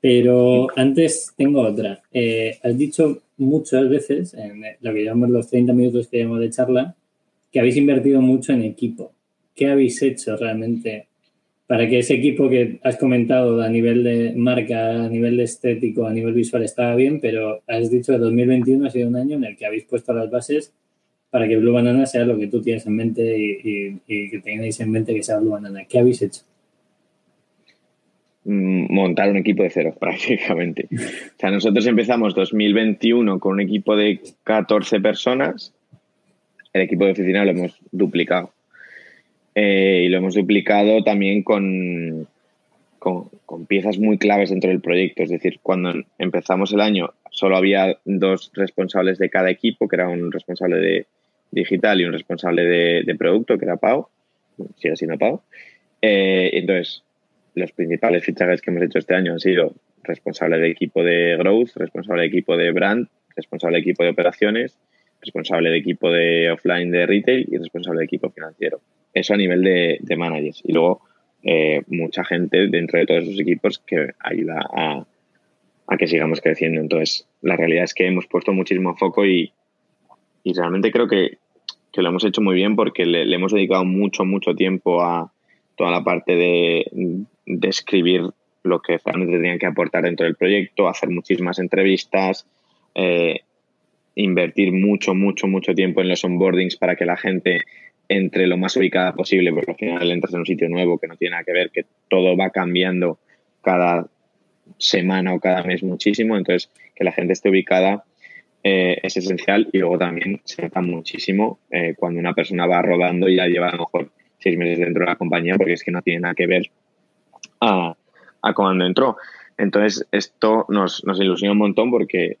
Pero antes tengo otra. Eh, has dicho muchas veces, en lo que llamamos los 30 minutos que llevamos de charla, que habéis invertido mucho en equipo. ¿Qué habéis hecho realmente para que ese equipo que has comentado a nivel de marca, a nivel de estético, a nivel visual estaba bien, pero has dicho que 2021 ha sido un año en el que habéis puesto las bases para que Blue Banana sea lo que tú tienes en mente y, que tengáis en mente que sea Blue Banana. ¿Qué habéis hecho? Mm, montar un equipo de cero, prácticamente. O sea, nosotros empezamos 2021 con un equipo de 14 personas. El equipo de oficina lo hemos duplicado. Eh, y lo hemos duplicado también con, con, con, piezas muy claves dentro del proyecto. Es decir, cuando empezamos el año solo había dos responsables de cada equipo, que era un responsable de, digital y un responsable de, producto, que era Pau, sigue siendo Pau. Eh, entonces, los principales fichajes que hemos hecho este año han sido responsable de equipo de growth, responsable de equipo de brand, responsable de equipo de operaciones, responsable de equipo de offline de retail y responsable de equipo financiero. Eso a nivel de, managers. Y luego eh, mucha gente dentro de todos esos equipos que ayuda a, a, que sigamos creciendo. Entonces, la realidad es que hemos puesto muchísimo foco y, y realmente creo que, que lo hemos hecho muy bien porque le, hemos dedicado mucho, mucho tiempo a toda la parte de, de, escribir lo que realmente tenían que aportar dentro del proyecto, hacer muchísimas entrevistas, eh, invertir mucho, mucho, mucho tiempo en los onboardings para que la gente entre lo más ubicada posible, porque al final entras en un sitio nuevo que no tiene nada que ver, que todo va cambiando cada semana o cada mes muchísimo, entonces que la gente esté ubicada eh, es esencial y luego también se nota muchísimo eh, cuando una persona va rodando y ya lleva a lo mejor seis meses dentro de la compañía porque es que no tiene nada que ver a, a cuando entró. Entonces, esto nos, nos ilusiona un montón porque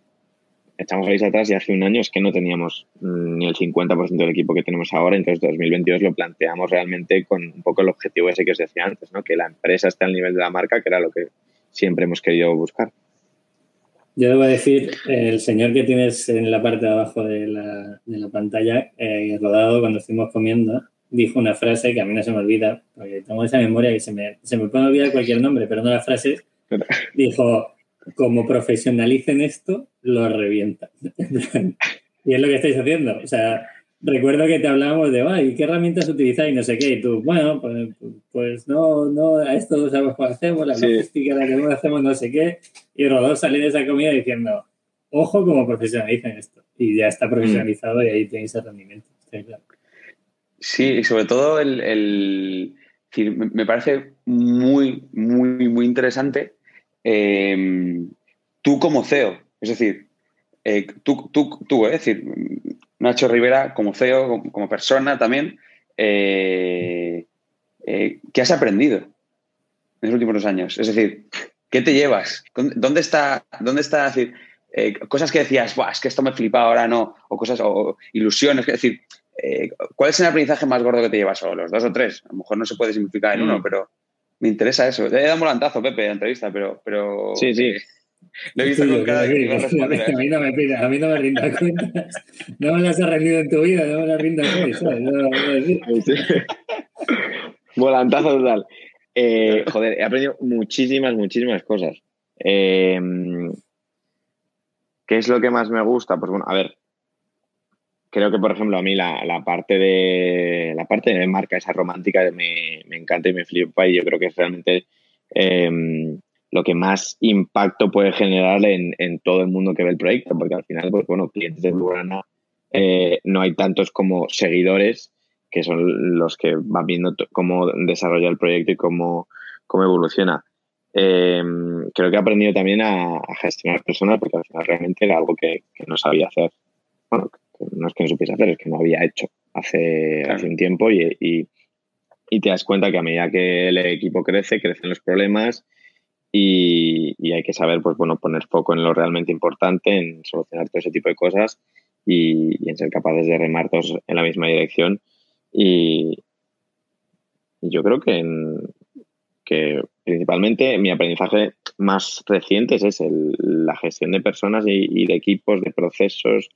echamos ahí atrás y hace un año es que no teníamos mm, ni el 50% del equipo que tenemos ahora, entonces 2022 lo planteamos realmente con un poco el objetivo ese que os decía antes, ¿no? que la empresa esté al nivel de la marca, que era lo que siempre hemos querido buscar. Yo debo decir, el señor que tienes en la parte de abajo de la, de la pantalla, eh, rodado cuando estuvimos comiendo, dijo una frase que a mí no se me olvida, porque tengo esa memoria que se me, se me puede olvidar cualquier nombre, pero no la frase. Dijo, como profesionalicen esto, lo revientan. y es lo que estáis haciendo. O sea, recuerdo que te hablábamos de, ay, ¿qué herramientas utilizáis? Y no sé qué. Y tú, bueno, pues, pues no, no, a esto sabemos cómo hacemos, la logística, la que no hacemos, no sé qué. Y Rodolfo salió de esa comida diciendo, ojo como profesionalicen esto. Y ya está profesionalizado y ahí tenéis el rendimiento. Sí, y sobre todo el, el me parece muy, muy, muy interesante em, tú como CEO. Es decir, eh, tú, tú, tú, es decir, Nacho Rivera como CEO, como, persona también, eh, eh, ¿qué has aprendido en los últimos dos años? Es decir, ¿qué te llevas? ¿Dónde está, dónde está decir, eh, cosas que decías, es que esto me flipa ahora no, o cosas, o ilusiones, es decir, ¿cuál es el aprendizaje más gordo que te llevas? O los dos o tres, a lo mejor no se puede simplificar en uno, mm. pero me interesa eso. He dado un volantazo, Pepe, en entrevista, pero, pero... Sí, sí. Lo he visto con cada que A mí no me pida, a mí no me rinda cuentas. No me las has rendido en tu vida, no me las rindas hoy, ¿sabes? No, Volantazo total. Eh, joder, he aprendido muchísimas, muchísimas cosas. Eh, ¿Qué es lo que más me gusta? Pues bueno, a ver, creo que por ejemplo a mí la, la, parte de la parte de marca esa romántica me, me, encanta y me flipa y yo creo que es realmente eh, lo que más impacto puede generar en, en, todo el mundo que ve el proyecto, porque al final, pues bueno, clientes de Blurana eh, no hay tantos como seguidores, que son los que van viendo cómo desarrolla el proyecto y cómo, cómo evoluciona. Em, creo que he aprendido también a, gestionar personas, porque al final realmente era algo que, no sabía hacer. Bueno, no es que no supiese hacer, es que no había hecho hace, hace un tiempo y, y, y te das cuenta que a medida que el equipo crece, crecen los problemas y, hay que saber, pues bueno, poner foco en lo realmente importante, en solucionar todo ese tipo de cosas y, en ser capaces de remar todos en la misma dirección. Y, yo creo que, que principalmente mi aprendizaje más reciente es la gestión de personas y, de equipos, de procesos,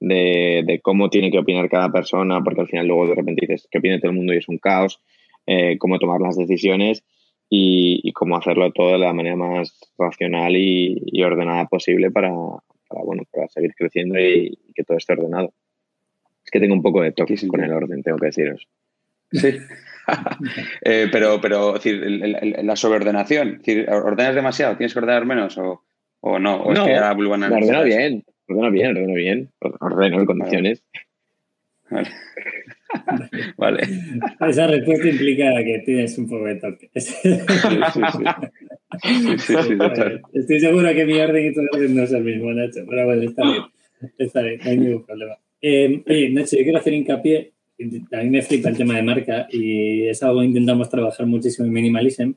de, cómo tiene que opinar cada persona, porque al final luego de repente dices que opine todo el mundo y es un caos, eh, cómo tomar las decisiones y, cómo hacerlo todo de la manera más racional y, ordenada posible para, bueno, para seguir creciendo y, que todo esté ordenado. Es que tengo un poco de toque con el orden, tengo que deciros. Sí. Eh, pero, pero decir, la sobreordenación, ¿ordenas demasiado? ¿Tienes que ordenar menos o, no? ¿O no, es que ordeno bien, ordeno bien, ordeno bien, ordeno en condiciones. Vale. vale. Esa respuesta implica que tienes un poco de toque. Sí, sí, sí. Estoy seguro que mi orden y tu orden no es el mismo, Nacho, pero bueno, está bien. Está bien, no hay ningún problema. Eh, oye, Nacho, yo quiero hacer hincapié a mí me flipa el tema de marca y es algo que intentamos trabajar muchísimo en Minimalism.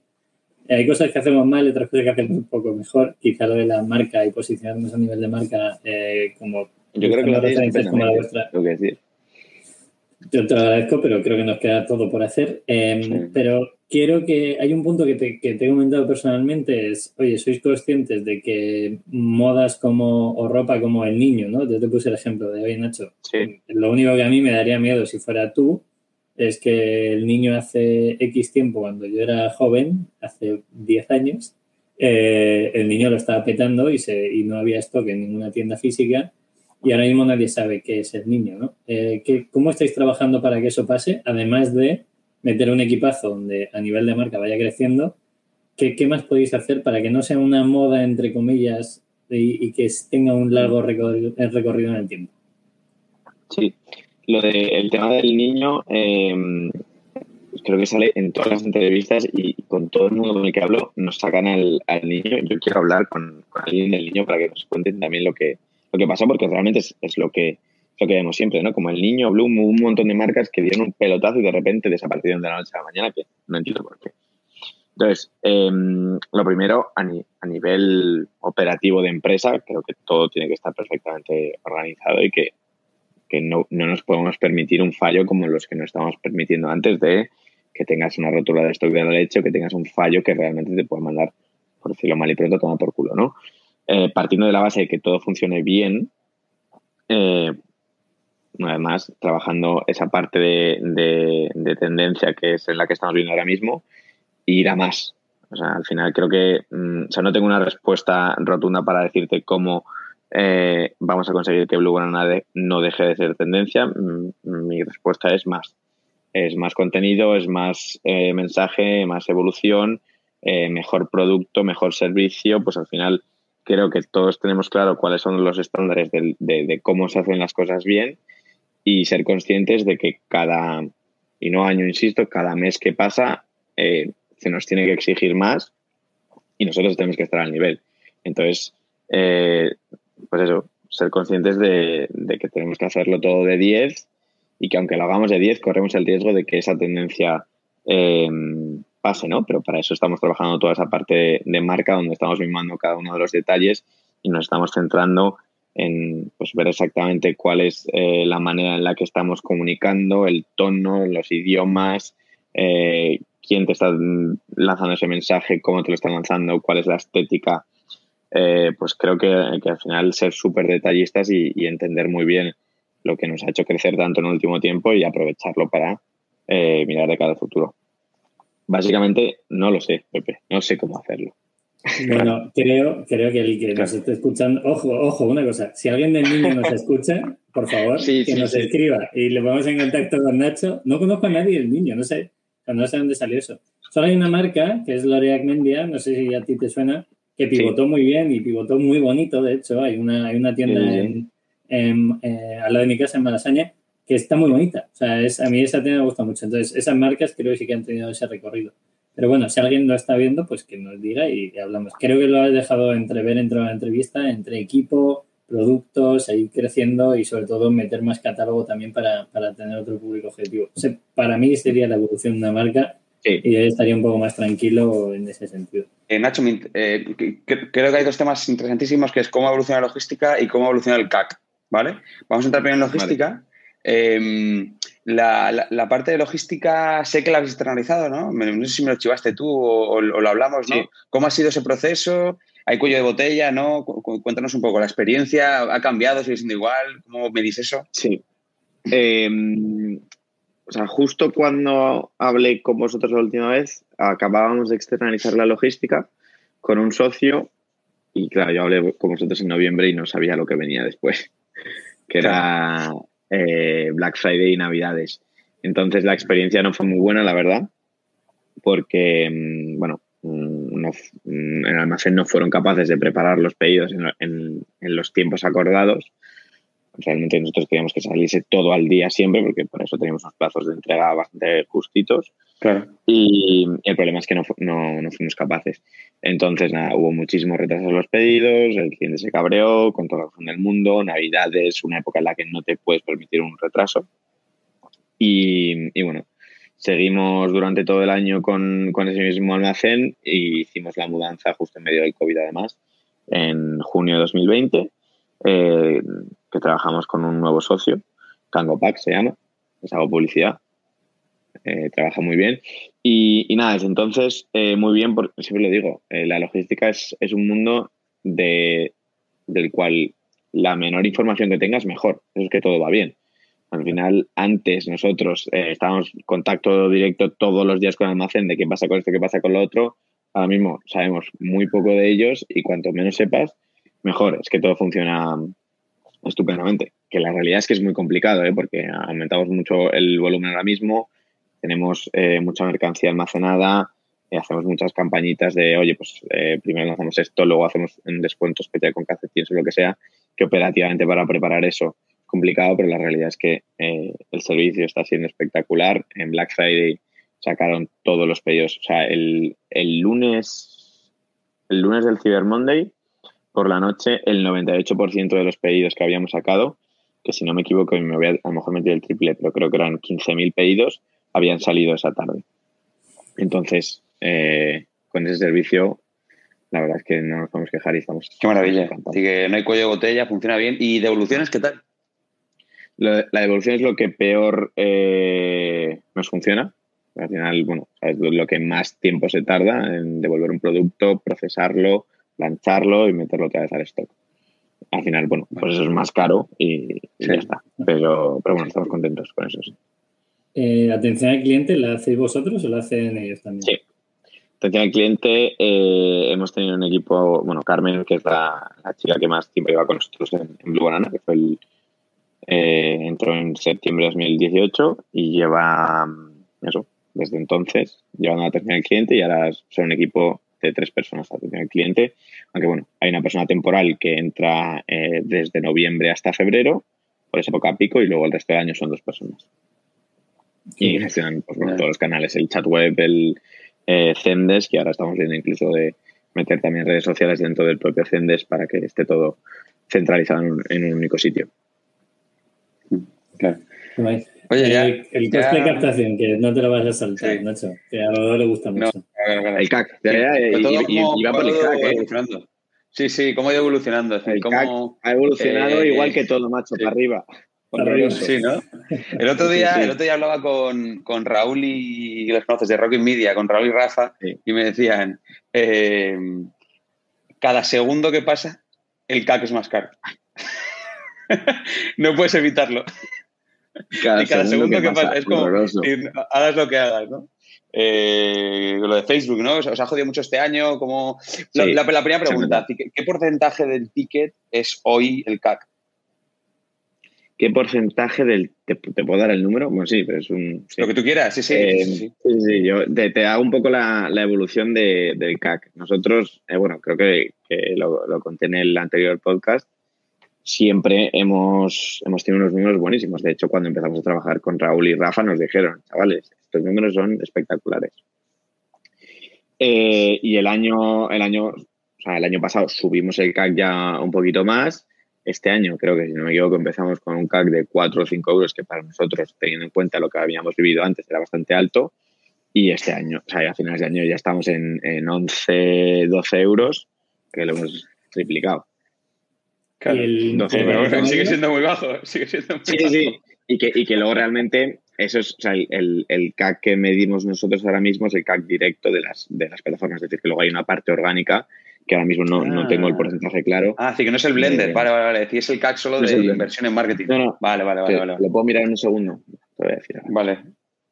Hay cosas que hacemos mal, otras cosas que hacemos un poco mejor. Quizá lo de la marca y posicionarnos a nivel de marca eh, como... Yo creo que lo hacéis como la vuestra. Tengo que decir. Yo te lo agradezco, pero creo que nos queda todo por hacer. Em, pero quiero que hay un punto que te, que te, he comentado personalmente, es, oye, sois conscientes de que modas como, o ropa como el niño, ¿no? Yo te puse el ejemplo de, oye, Nacho, lo único que a mí me daría miedo si fuera tú es que el niño hace X tiempo, cuando yo era joven, hace 10 años, eh, el niño lo estaba petando y, se, y no había stock en ninguna tienda física y ahora mismo nadie sabe qué es el niño, ¿no? Eh, ¿Cómo estáis trabajando para que eso pase? Además de meter un equipazo donde a nivel de marca vaya creciendo, ¿qué, más podéis hacer para que no sea una moda, entre comillas, y, que tenga un largo recorrido, en el tiempo? Sí, lo del tema del niño, em, creo que sale en todas las entrevistas y con todo el mundo con el que hablo nos sacan al, niño. Yo quiero hablar con, alguien del niño para que nos cuenten también lo que, lo que pasa porque realmente es, lo que lo que vemos siempre, ¿no? Como el niño, Bloom, un montón de marcas que dieron un pelotazo y de repente desaparecieron de la noche a la mañana, que no entiendo por qué. Entonces, em, lo primero, a, a, nivel operativo de empresa, creo que todo tiene que estar perfectamente organizado y que, que no, no, nos podemos permitir un fallo como los que nos estamos permitiendo antes de que tengas una rotura de stock de la leche que tengas un fallo que realmente te pueda mandar, por decirlo mal y pronto, tomar por culo, ¿no? Eh, partiendo de la base de que todo funcione bien, eh, además trabajando esa parte de, tendencia que es en la que estamos viendo ahora mismo, ir a más. O sea, al final creo que, mm, o sea, no tengo una respuesta rotunda para decirte cómo eh, vamos a conseguir que Blue Banana no deje de ser tendencia. Mm, mi respuesta es más. Es más contenido, es más mensaje, más evolución, mejor producto, mejor servicio. Pues al final creo que todos tenemos claro cuáles son los estándares de, cómo se hacen las cosas bien y ser conscientes de que cada, y no año, insisto, cada mes que pasa eh, se nos tiene que exigir más y nosotros tenemos que estar al nivel. Entonces, eh, pues eso, ser conscientes de, que tenemos que hacerlo todo de 10 y que aunque lo hagamos de 10, corremos el riesgo de que esa tendencia eh, pase, ¿no? Pero para eso estamos trabajando toda esa parte de, marca donde estamos mimando cada uno de los detalles y nos estamos centrando en pues, ver exactamente cuál es eh, la manera en la que estamos comunicando, el tono, los idiomas, eh, quién te está lanzando ese mensaje, cómo te lo están lanzando, cuál es la estética. Eh, pues creo que, al final ser súper detallistas y, y, entender muy bien lo que nos ha hecho crecer tanto en el último tiempo y aprovecharlo para mirar de cada futuro. Básicamente no lo sé, Pepe, no sé cómo hacerlo. Bueno, creo, creo que el que nos esté escuchando, ojo, ojo, una cosa, si alguien del niño nos escucha, por favor, que nos escriba y le ponemos en contacto con Nacho. No conozco a nadie del niño, no sé, no sé dónde salió eso. Solo hay una marca, que es L'Oreal Mendia, no sé si a ti te suena, que pivotó muy bien y pivotó muy bonito, de hecho, hay una, hay una tienda en, eh, al lado de mi casa en Malasaña que está muy bonita. O sea, es, a mí esa tienda me gusta mucho. Entonces, esas marcas creo que sí que han tenido ese recorrido. Pero bueno, si alguien lo está viendo, pues que nos diga y, hablamos. Creo que lo has dejado entrever entre la entrevista, entre equipo, productos, seguir creciendo y sobre todo meter más catálogo también para, tener otro público objetivo. para mí sería la evolución de una marca y yo estaría un poco más tranquilo en ese sentido. Eh, Nacho, eh, creo que hay dos temas interesantísimos que es cómo evoluciona la logística y cómo evoluciona el CAC. ¿vale? Vamos a entrar primero en logística. Em, la, parte de logística sé que la habéis externalizado, ¿no? No sé si me lo chivaste tú o, lo hablamos, ¿no? ¿Cómo ha sido ese proceso? ¿Hay cuello de botella, no? Cuéntanos un poco, ¿la experiencia ha cambiado? ¿Sigue siendo igual? ¿Cómo medís eso? Sí. Em, o sea, justo cuando hablé con vosotros la última vez, acabábamos de externalizar la logística con un socio y claro, yo hablé con vosotros en noviembre y no sabía lo que venía después, que era eh, Black Friday y Navidades. Entonces la experiencia no fue muy buena, la verdad, porque, mm, bueno, mm, mm, en el almacén no fueron capaces de preparar los pedidos en, los tiempos acordados. Realmente nosotros queríamos que saliese todo al día siempre, porque por eso teníamos unos plazos de entrega bastante justitos. Y el problema es que no, no, no, fuimos capaces. Entonces, nada, hubo muchísimos retrasos en los pedidos, el cliente se cabreó con toda la razón del mundo, Navidad es una época en la que no te puedes permitir un retraso. Y, y bueno, seguimos durante todo el año con, con, ese mismo almacén y hicimos la mudanza justo en medio del COVID además, en junio de 2020, eh, que trabajamos con un nuevo socio, Cango Pack se llama, les hago publicidad eh, trabaja muy bien. Y, nada, desde entonces, eh, muy bien, porque siempre lo digo, eh, la logística es, es un mundo de, del cual la menor información que tengas, mejor. Eso es que todo va bien. Al final, antes nosotros estábamos en contacto directo todos los días con el almacén de qué pasa con esto, qué pasa con lo otro. Ahora mismo sabemos muy poco de ellos y cuanto menos sepas, mejor. Es que todo funciona estupendamente. Que la realidad es que es muy complicado, porque aumentamos mucho el volumen ahora mismo, tenemos eh, mucha mercancía almacenada, eh, hacemos muchas campañitas de, oye, pues eh, primero lanzamos esto, luego hacemos un descuento especial con calcetines o lo que sea, que operativamente para preparar eso es complicado, pero la realidad es que el servicio está siendo espectacular. En Black Friday sacaron todos los pedidos, o sea, el, el lunes, el lunes del Cyber Monday, por la noche, el 98% de los pedidos que habíamos sacado, que si no me equivoco, me voy a, a lo mejor meter el triple, pero creo que eran 15.000 pedidos, habían salido esa tarde. Entonces, eh, con ese servicio, la verdad es que no nos podemos quejar y estamos. Qué maravilla. Así que no hay cuello de botella, funciona bien. ¿Y devoluciones qué tal? La, devolución es lo que peor eh, nos funciona. Al final, bueno, es lo que más tiempo se tarda en devolver un producto, procesarlo, lancharlo y meterlo otra vez al stock. Al final, bueno, pues eso es más caro y, ya está. Pero, pero bueno, estamos contentos con eso. Sí. Eh, ¿Atención al cliente la hacéis vosotros o la hacen ellos también? Sí. Atención al cliente, eh, hemos tenido un equipo, bueno, Carmen, que es la, chica que más tiempo lleva con nosotros en, Blue Banana, que fue el, eh, entró en septiembre de 2018 y lleva, mm, eso, desde entonces, llevando atención al cliente y ahora son un equipo de tres personas atención al cliente. Aunque bueno, hay una persona temporal que entra desde noviembre hasta febrero, por esa época pico, y luego el resto del año son dos personas y gestionan pues, todos los canales, el chat web, el eh, Zendesk, y ahora estamos viendo incluso de meter también redes sociales dentro del propio Zendesk para que esté todo centralizado en un, único sitio. Claro. Oye, ya, el, coste de captación, que no te lo vas a saltar, Nacho, que a lo le gusta mucho. el CAC, y, va por el CAC, ¿eh? Sí, sí, cómo ha ido evolucionando. El CAC ha evolucionado eh, igual que todo, macho, para arriba. Sí, ¿no? El otro día, El otro día hablaba con, Raúl y, los conoces de Rocky Media, con Raúl y Rafa, y me decían, eh, cada segundo que pasa, el CAC es más caro. no puedes evitarlo. Cada, y cada segundo, que, pasa, es como, hagas lo que hagas, ¿no? Eh, lo de Facebook, ¿no? Os, ha jodido mucho este año. Como... La, primera pregunta, ¿qué porcentaje del ticket es hoy el CAC? ¿Qué porcentaje del... Te, puedo dar el número? Bueno, sí, pero es un... Lo que tú quieras, sí, sí. Eh, sí, sí. yo te, hago un poco la, evolución de, del CAC. Nosotros, eh, bueno, creo que, lo, conté en el anterior podcast, siempre hemos, hemos tenido unos números buenísimos. De hecho, cuando empezamos a trabajar con Raúl y Rafa nos dijeron, chavales, estos números son espectaculares. Eh, y el año, el año, o sea, el año pasado subimos el CAC ya un poquito más Este año, creo que si no me equivoco, empezamos con un CAC de 4 o 5 euros, que para nosotros, teniendo en cuenta lo que habíamos vivido antes, era bastante alto. Y este año, o sea, a finales de año ya estamos en, en 11, 12 euros, que lo hemos triplicado. Claro, el, 12, pero sigue siendo muy bajo, sigue siendo muy sí, bajo. Sí, y que, y que luego realmente eso es, o sea, el, el, CAC que medimos nosotros ahora mismo es el CAC directo de las, de las plataformas, es decir, que luego hay una parte orgánica que ahora mismo no, no tengo el porcentaje claro. Ah, sí, que no es el blender, vale, vale, vale, es el CAC solo de inversión en marketing. No, no, vale, vale, vale, vale. Lo puedo mirar en un segundo, te voy a decir. Vale,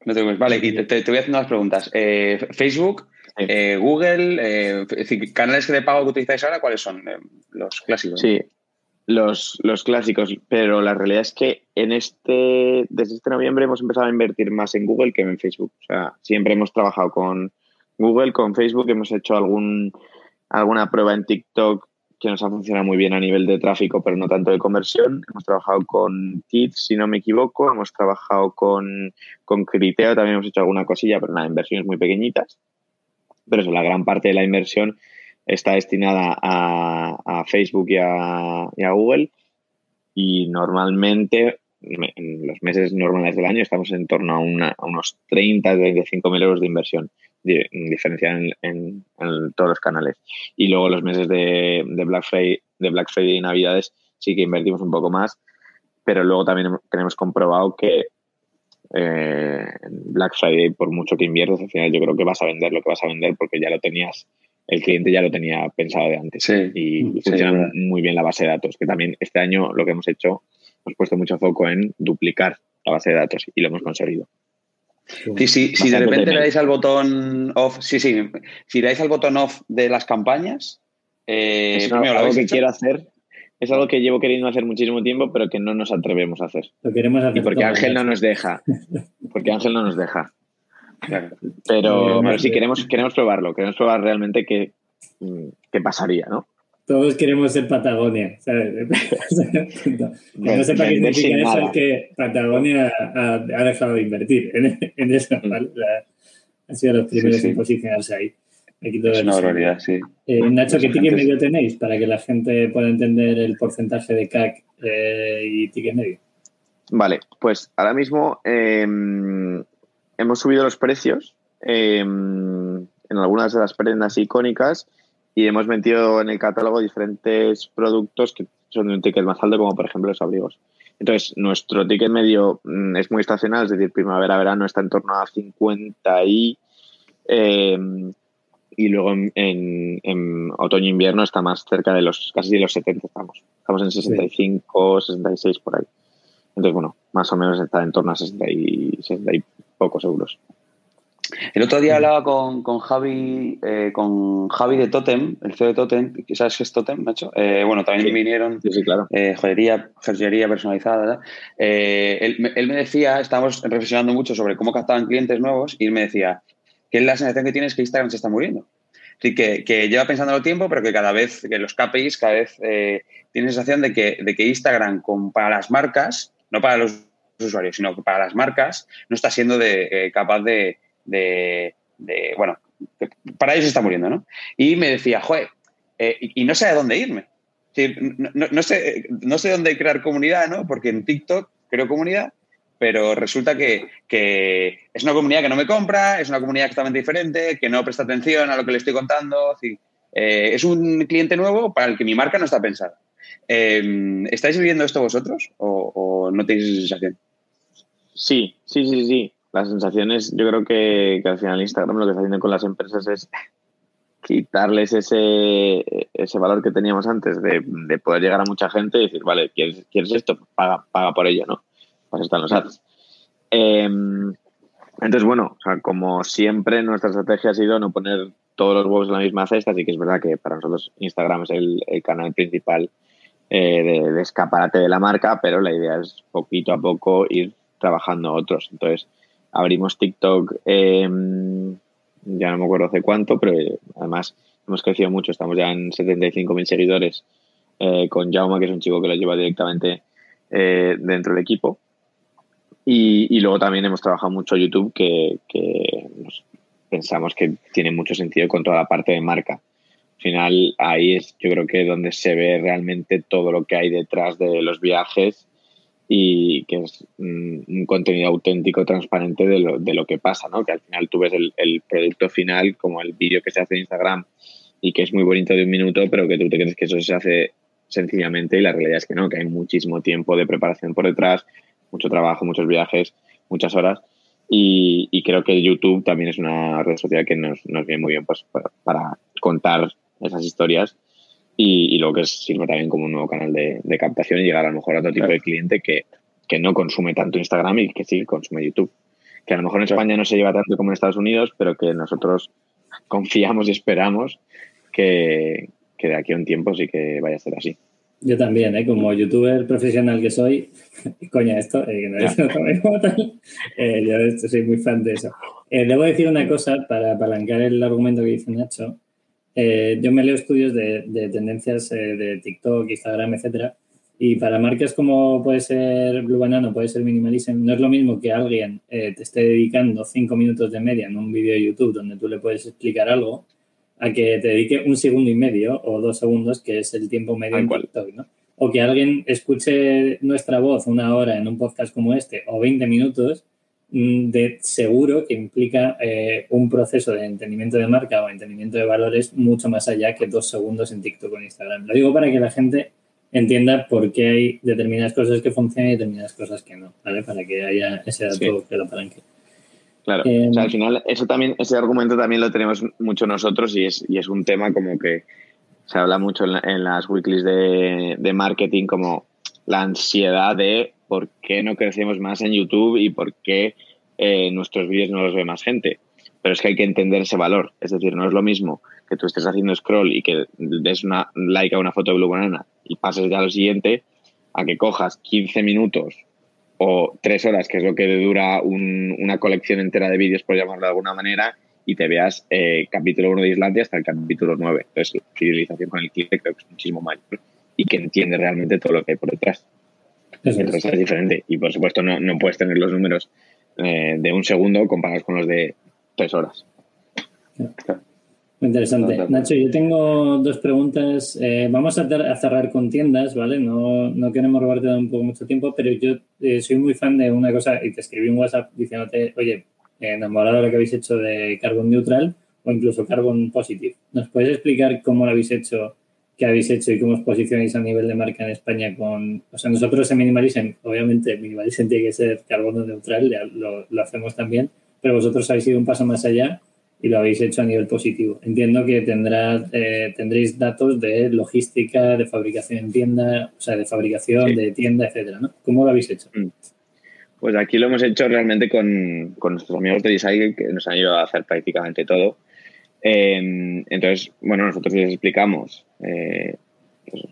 no te Vale, y te, te, voy haciendo unas preguntas. Eh, Facebook, eh, Google, eh, es decir, canales de pago que utilizáis ahora, ¿cuáles son? Eh, los clásicos. Sí, los, los, clásicos, pero la realidad es que en este, desde este noviembre hemos empezado a invertir más en Google que en Facebook. O sea, siempre hemos trabajado con Google, con Facebook, hemos hecho algún, alguna prueba en TikTok que nos ha funcionado muy bien a nivel de tráfico, pero no tanto de conversión. Hemos trabajado con Kids, si no me equivoco, hemos trabajado con, con Criteo, también hemos hecho alguna cosilla, pero nada, inversiones muy pequeñitas. Pero eso, la gran parte de la inversión está destinada a, Facebook y a, Google y normalmente en los meses normales del año estamos en torno a, unos 30, 35 mil euros de inversión diferenciada en, en, todos los canales. Y luego los meses de, Black Friday, de Black Friday y Navidades sí que invertimos un poco más, pero luego también tenemos comprobado que eh, Black Friday, por mucho que inviertas, al final yo creo que vas a vender lo que vas a vender porque ya lo tenías el cliente ya lo tenía pensado de antes sí, y funciona sí. muy bien la base de datos, que también este año lo que hemos hecho, hemos puesto mucho foco en duplicar la base de datos y lo hemos conseguido. Sí, sí, si de repente le dais al botón off, sí, sí, si le dais al botón off de las campañas, eh, es algo, algo que hecho? quiero hacer, es algo que llevo queriendo hacer muchísimo tiempo, pero que no nos atrevemos a hacer. Lo queremos hacer y porque Ángel no nos deja, porque Ángel no nos deja. Claro. Pero, pero sí, queremos, queremos probarlo, queremos probar realmente qué, qué pasaría, ¿no? Todos queremos ser Patagonia, ¿sabes? que no sepa qué significa eso es que Patagonia ha, ha, dejado de invertir en, en eso, ¿vale? La, han sido los primeros sí, sí. en posicionarse ahí. Aquí todo es una barbaridad, sí. Eh, Nacho, ¿qué ticket medio tenéis para que la gente pueda entender el porcentaje de CAC eh, y ticket medio? Vale, pues ahora mismo eh, hemos subido los precios eh, en algunas de las prendas icónicas y hemos metido en el catálogo diferentes productos que son de un ticket más alto, como por ejemplo los abrigos. Entonces, nuestro ticket medio mm, es muy estacional, es decir, primavera-verano está en torno a 50 y... Eh, y luego en, en, en otoño-invierno está más cerca de los casi de los 70 estamos. Estamos en 65, sí. 66 por ahí. Entonces, bueno, más o menos está en torno a 60 y, 60 y pocos euros. El otro día hablaba con, con Javi, eh, con Javi de Totem, el CEO de Totem, ¿sabes qué es Totem, Nacho? Eh, bueno, también sí. vinieron sí, sí, claro. eh, joyería, joyería personalizada. Eh, él, él, me decía, estábamos reflexionando mucho sobre cómo captaban clientes nuevos y él me decía que la sensación que tiene es que Instagram se está muriendo. Así que, que lleva pensando el tiempo, pero que cada vez, que los KPIs cada vez eh, tienen sensación de que, de que Instagram, con, para las marcas, no para los usuarios, sino que para las marcas, no está siendo de, eh, capaz de, bueno, para ellos está muriendo, ¿no? Y me decía, joder, eh, y, no sé a dónde irme. No, no, no, sé, no sé dónde crear comunidad, ¿no? Porque en TikTok creo comunidad, pero resulta que, es una comunidad que no me compra, es una comunidad totalmente diferente, que no presta atención a lo que le estoy contando. Es, eh, un cliente nuevo para el que mi marca no está pensada. Eh, ¿Estáis viviendo esto vosotros o, no tenéis esa sensación? Sí, sí, sí, sí. Las sensaciones, yo creo que, que al final Instagram lo que está haciendo con las empresas es quitarles ese, ese valor que teníamos antes de, de, poder llegar a mucha gente y decir, vale, ¿quieres, quieres esto? Paga, paga por ello, ¿no? Pues están los ads. Eh, entonces, bueno, o sea, como siempre, nuestra estrategia ha sido no poner todos los huevos en la misma cesta, así que es verdad que para nosotros Instagram es el, el canal principal eh, de, de, escaparate de la marca, pero la idea es poquito a poco ir trabajando otros. Entonces, abrimos TikTok, eh, ya no me acuerdo hace cuánto, pero además hemos crecido mucho, estamos ya en 75.000 seguidores eh, con Jauma, que es un chico que lo lleva directamente eh, dentro del equipo. Y, y, luego también hemos trabajado mucho YouTube, que, que nos pensamos que tiene mucho sentido con toda la parte de marca. Al final, ahí es yo creo que donde se ve realmente todo lo que hay detrás de los viajes y que es un contenido auténtico, transparente de lo, de lo que pasa, ¿no? Que al final tú ves el, el producto final como el vídeo que se hace en Instagram y que es muy bonito de un minuto, pero que tú te crees que eso se hace sencillamente y la realidad es que no, que hay muchísimo tiempo de preparación por detrás, mucho trabajo, muchos viajes, muchas horas y, creo que YouTube también es una red social que nos, nos viene muy bien pues, para, contar esas historias y, luego que sirve también como un nuevo canal de, captación y llegar a lo mejor a otro tipo de cliente que, que no consume tanto Instagram y que sí consume YouTube. Que a lo mejor en España no se lleva tanto como en Estados Unidos, pero que nosotros confiamos y esperamos que, que de aquí a un tiempo sí que vaya a ser así. Yo también, ¿eh? como youtuber profesional que soy, coña esto, eh, que no es como tal, eh, yo soy muy fan de eso. Eh, debo decir una cosa para apalancar el argumento que dice Nacho. Yo me leo estudios de, de tendencias de TikTok, Instagram, etcétera, y para marcas como puede ser Blue Banana, puede ser Minimalism, no es lo mismo que alguien te esté dedicando cinco minutos de media en un vídeo de YouTube donde tú le puedes explicar algo a que te dedique un segundo y medio o dos segundos, que es el tiempo medio en TikTok, ¿no? O que alguien escuche nuestra voz una hora en un podcast como este o 20 minutos, de seguro que implica eh, un proceso de entendimiento de marca o entendimiento de valores mucho más allá que dos segundos en TikTok o en Instagram. Lo digo para que la gente entienda por qué hay determinadas cosas que funcionan y determinadas cosas que no, ¿vale? Para que haya ese dato que lo palanque. Claro, o sea, al final eso también, ese argumento también lo tenemos mucho nosotros y es, y es un tema como que se habla mucho en, las weeklies de, de, marketing como la ansiedad de por qué no crecemos más en YouTube y por qué eh, nuestros vídeos no los ve más gente. Pero es que hay que entender ese valor. Es decir, no es lo mismo que tú estés haciendo scroll y que des una like a una foto de Blue Banana y pases ya a lo siguiente, a que cojas 15 minutos o tres horas, que es lo que dura una colección entera de vídeos, por llamarlo de alguna manera, y te veas eh, capítulo 1 de Islandia hasta el capítulo 9. Entonces, la fidelización con el cliente creo que es muchísimo mayor y que entiende realmente todo lo que hay por detrás. Entonces es diferente. Y por supuesto, no, no puedes tener los números eh, de un segundo comparados con los de tres horas. Interesante. Nacho, yo tengo dos preguntas. Eh, vamos a, cerrar con tiendas, ¿vale? No, no queremos robarte un poco mucho tiempo, pero yo eh, soy muy fan de una cosa y te escribí un WhatsApp diciéndote, oye, enamorado de lo que habéis hecho de Carbon Neutral o incluso Carbon Positive. ¿Nos puedes explicar cómo lo habéis hecho, qué habéis hecho y cómo os posicionáis a nivel de marca en España con... O sea, nosotros en Minimalism, obviamente Minimalism tiene que ser carbono neutral, lo, lo hacemos también, pero vosotros habéis ido un paso más allá y lo habéis hecho a nivel positivo. Entiendo que tendrá, eh, tendréis datos de logística, de fabricación en tienda, o sea, de fabricación, de tienda, etcétera, ¿no? ¿Cómo lo habéis hecho? Mm. Pues aquí lo hemos hecho realmente con, con nuestros amigos de Design que nos han ayudado a hacer prácticamente todo. Em, entonces, bueno, nosotros les explicamos, eh, pues,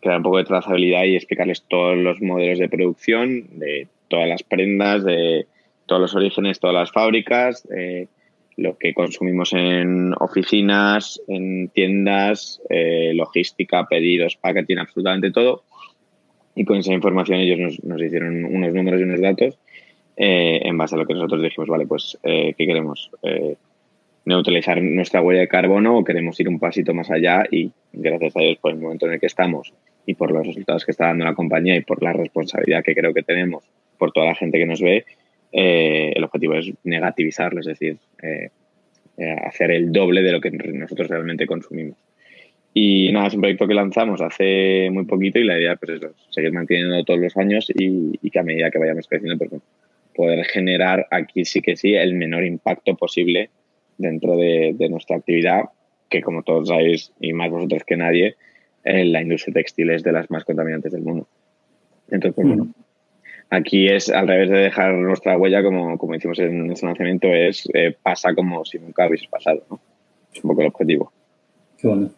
crear un poco de trazabilidad y explicarles todos los modelos de producción, de todas las prendas, de todos los orígenes, todas las fábricas, lo que consumimos en oficinas, en tiendas, eh, logística, pedidos, packaging, absolutamente todo. Y con esa información ellos nos, hicieron unos números y unos datos eh, en base a lo que nosotros dijimos, vale, pues, eh, ¿qué queremos? Neutralizar nuestra huella de carbono o queremos ir un pasito más allá y gracias a Dios por el momento en el que estamos y por los resultados que está dando la compañía y por la responsabilidad que creo que tenemos por toda la gente que nos ve, eh, el objetivo es negativizarlo, es decir, eh, eh, hacer el doble de lo que nosotros realmente consumimos. Y nada, es un proyecto que lanzamos hace muy poquito y la idea pues, es seguir manteniendo todos los años y, que a medida que vayamos creciendo, pues, poder generar aquí sí que sí el menor impacto posible dentro de, nuestra actividad, que como todos sabéis, y más vosotros que nadie, la industria textil es de las más contaminantes del mundo. Entonces, pues, bueno, Aquí es al revés de dejar nuestra huella, como, como hicimos en ese lanzamiento, es eh, pasa como si nunca hubiese pasado. ¿no? Es un poco el objetivo. Qué bueno.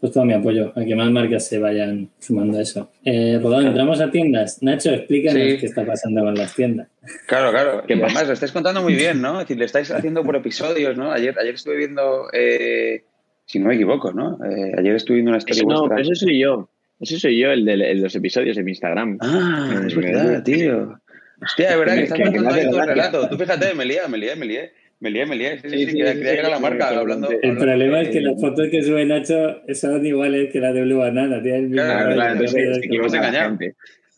Pues todo mi apoyo a que más marcas se vayan sumando a eso. Eh, Rodón, entramos a tiendas. Nacho, explícanos qué está pasando con las tiendas. Claro, claro. Que además lo estáis contando muy bien, ¿no? Es decir, le estáis haciendo por episodios, ¿no? Ayer, ayer estuve viendo, eh, si no me equivoco, ¿no? Eh, ayer estuve viendo una historia No, pero eso soy yo. Ese soy yo, el de, los episodios mi Instagram. Ah, es verdad, tío. Hostia, es verdad que, estás contando ahí todo el relato. Tú fíjate, me lié, me lié, me lié. Me lié, me lié. Sí, sí, sí, que era la marca hablando. El problema es que las fotos que sube Nacho son iguales que las de Blue Banana. Tiene claro, claro, entonces te engañar.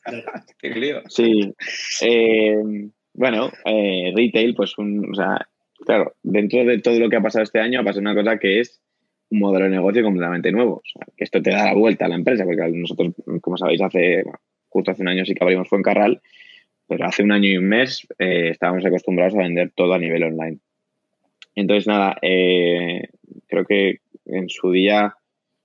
Qué lío. Sí. Eh, bueno, eh, retail, pues un, o sea, claro, dentro de todo lo que ha pasado este año ha pasado una cosa que es un modelo de negocio completamente nuevo. O sea, que esto te da la vuelta a la empresa, porque nosotros, como sabéis, hace justo hace un año sí que abrimos Fuencarral, pero hace un año y un mes eh, estábamos acostumbrados a vender todo a nivel online. Entonces, nada, eh, creo que en su día,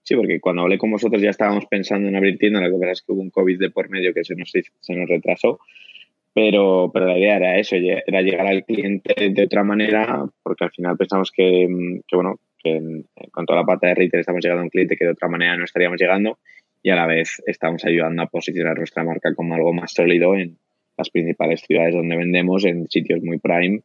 sí, porque cuando hablé con vosotros ya estábamos pensando en abrir tienda, lo que pasa es que hubo un COVID de por medio que se nos, se nos retrasó, pero, pero la idea era eso, era llegar al cliente de otra manera, porque al final pensamos que, que bueno, que con toda la parte de retail estamos llegando a un cliente que de otra manera no estaríamos llegando y a la vez estamos ayudando a posicionar nuestra marca como algo más sólido en las principales ciudades donde vendemos, en sitios muy prime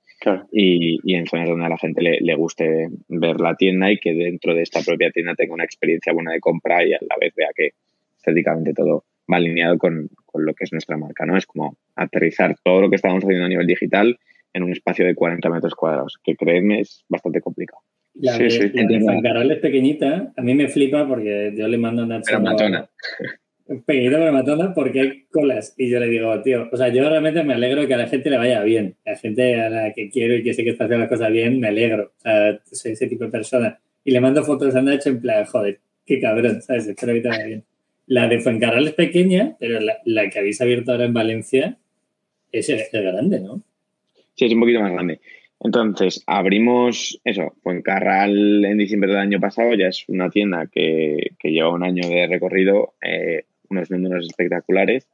y, y, en zonas donde a la gente le, le, guste ver la tienda y que dentro de esta propia tienda tenga una experiencia buena de compra y a la vez vea que estéticamente todo va alineado con, con lo que es nuestra marca, ¿no? Es como aterrizar todo lo que estamos haciendo a nivel digital en un espacio de 40 metros cuadrados, que créeme es bastante complicado. La sí, de, sí. La es pequeñita, a mí me flipa porque yo le mando a Nacho. Pero matona. Pequeñita pero matona porque hay colas. Y yo le digo, tío, o sea, yo realmente me alegro que a la gente le vaya bien. La gente a la que quiero y que sé que está haciendo las cosas bien, me alegro. O sea, soy ese tipo de persona. Y le mando fotos a Nacho en plan, joder, qué cabrón, ¿sabes? Espero que te vaya bien. La de Fuencarral es pequeña, pero la, la, que habéis abierto ahora en Valencia es, es grande, ¿no? Sí, es un poquito más grande. Entonces, abrimos eso, Fuencarral en diciembre del año pasado, ya es una tienda que, que lleva un año de recorrido, eh, unos números espectaculares.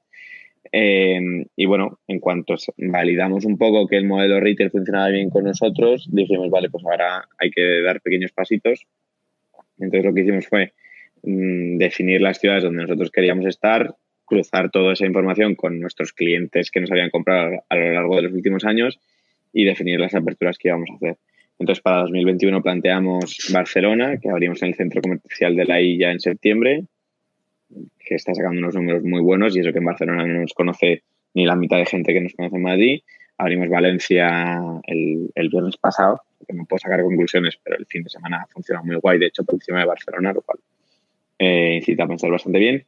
Eh, y bueno, en cuanto validamos un poco que el modelo retail funcionaba bien con nosotros, dijimos, vale, pues ahora hay que dar pequeños pasitos. Entonces lo que hicimos fue mmm, definir las ciudades donde nosotros queríamos estar, cruzar toda esa información con nuestros clientes que nos habían comprado a lo largo de los últimos años y definir las aperturas que íbamos a hacer. Entonces, para 2021 planteamos Barcelona, que abrimos en el centro comercial de la I ya en septiembre, que está sacando unos números muy buenos y eso que en Barcelona no nos conoce ni la mitad de gente que nos conoce en Madrid. Abrimos Valencia el, el viernes pasado, que no puedo sacar conclusiones, pero el fin de semana ha funcionado muy guay, de hecho, por encima de Barcelona, lo cual eh, incita a pensar bastante bien.